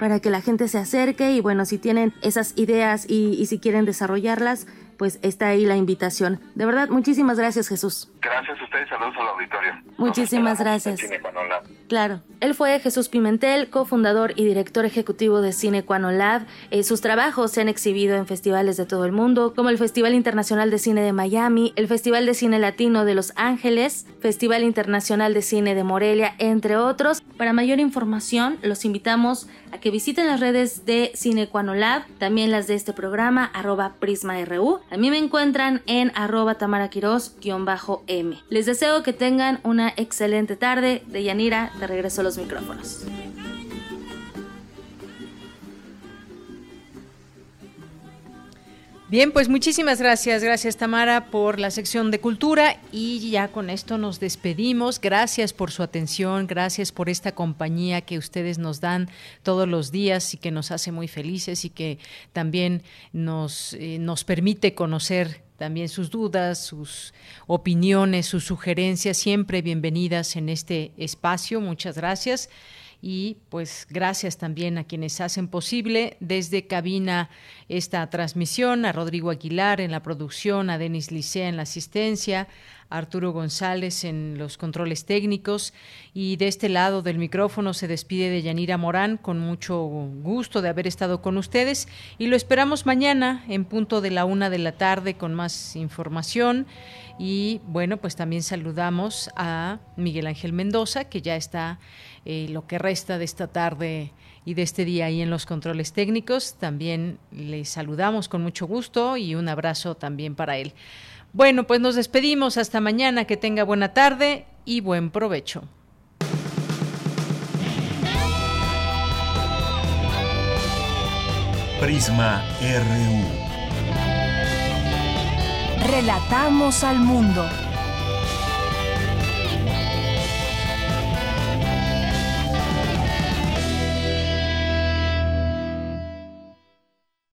para que la gente se acerque y bueno, si tienen esas ideas y, y si quieren desarrollarlas, pues está ahí la invitación. De verdad, muchísimas gracias Jesús. Gracias a ustedes, saludos al auditorio. Muchísimas gracias. Claro. Él fue Jesús Pimentel, cofundador y director ejecutivo de Cine Lab. Eh, sus trabajos se han exhibido en festivales de todo el mundo, como el Festival Internacional de Cine de Miami, el Festival de Cine Latino de Los Ángeles, Festival Internacional de Cine de Morelia, entre otros. Para mayor información, los invitamos a que visiten las redes de Cine Lab, también las de este programa, arroba PrismaRU. A mí me encuentran en arroba tamaraquiros-m. Les deseo que tengan una excelente tarde. De Yanira, te regreso los micrófonos. Bien, pues muchísimas gracias, gracias Tamara por la sección de cultura y ya con esto nos despedimos. Gracias por su atención, gracias por esta compañía que ustedes nos dan todos los días y que nos hace muy felices y que también nos, eh, nos permite conocer también sus dudas, sus opiniones, sus sugerencias, siempre bienvenidas en este espacio. Muchas gracias y pues gracias también a quienes hacen posible desde cabina esta transmisión, a Rodrigo Aguilar en la producción, a Denis Licea en la asistencia, Arturo González en los controles técnicos. Y de este lado del micrófono se despide de Yanira Morán con mucho gusto de haber estado con ustedes. Y lo esperamos mañana en punto de la una de la tarde con más información. Y bueno pues también saludamos a Miguel Ángel Mendoza que ya está eh, lo que resta de esta tarde y de este día ahí en los controles técnicos. También le saludamos con mucho gusto y un abrazo también para él. Bueno, pues nos despedimos hasta mañana, que tenga buena tarde y buen provecho. Prisma RU. Relatamos al mundo.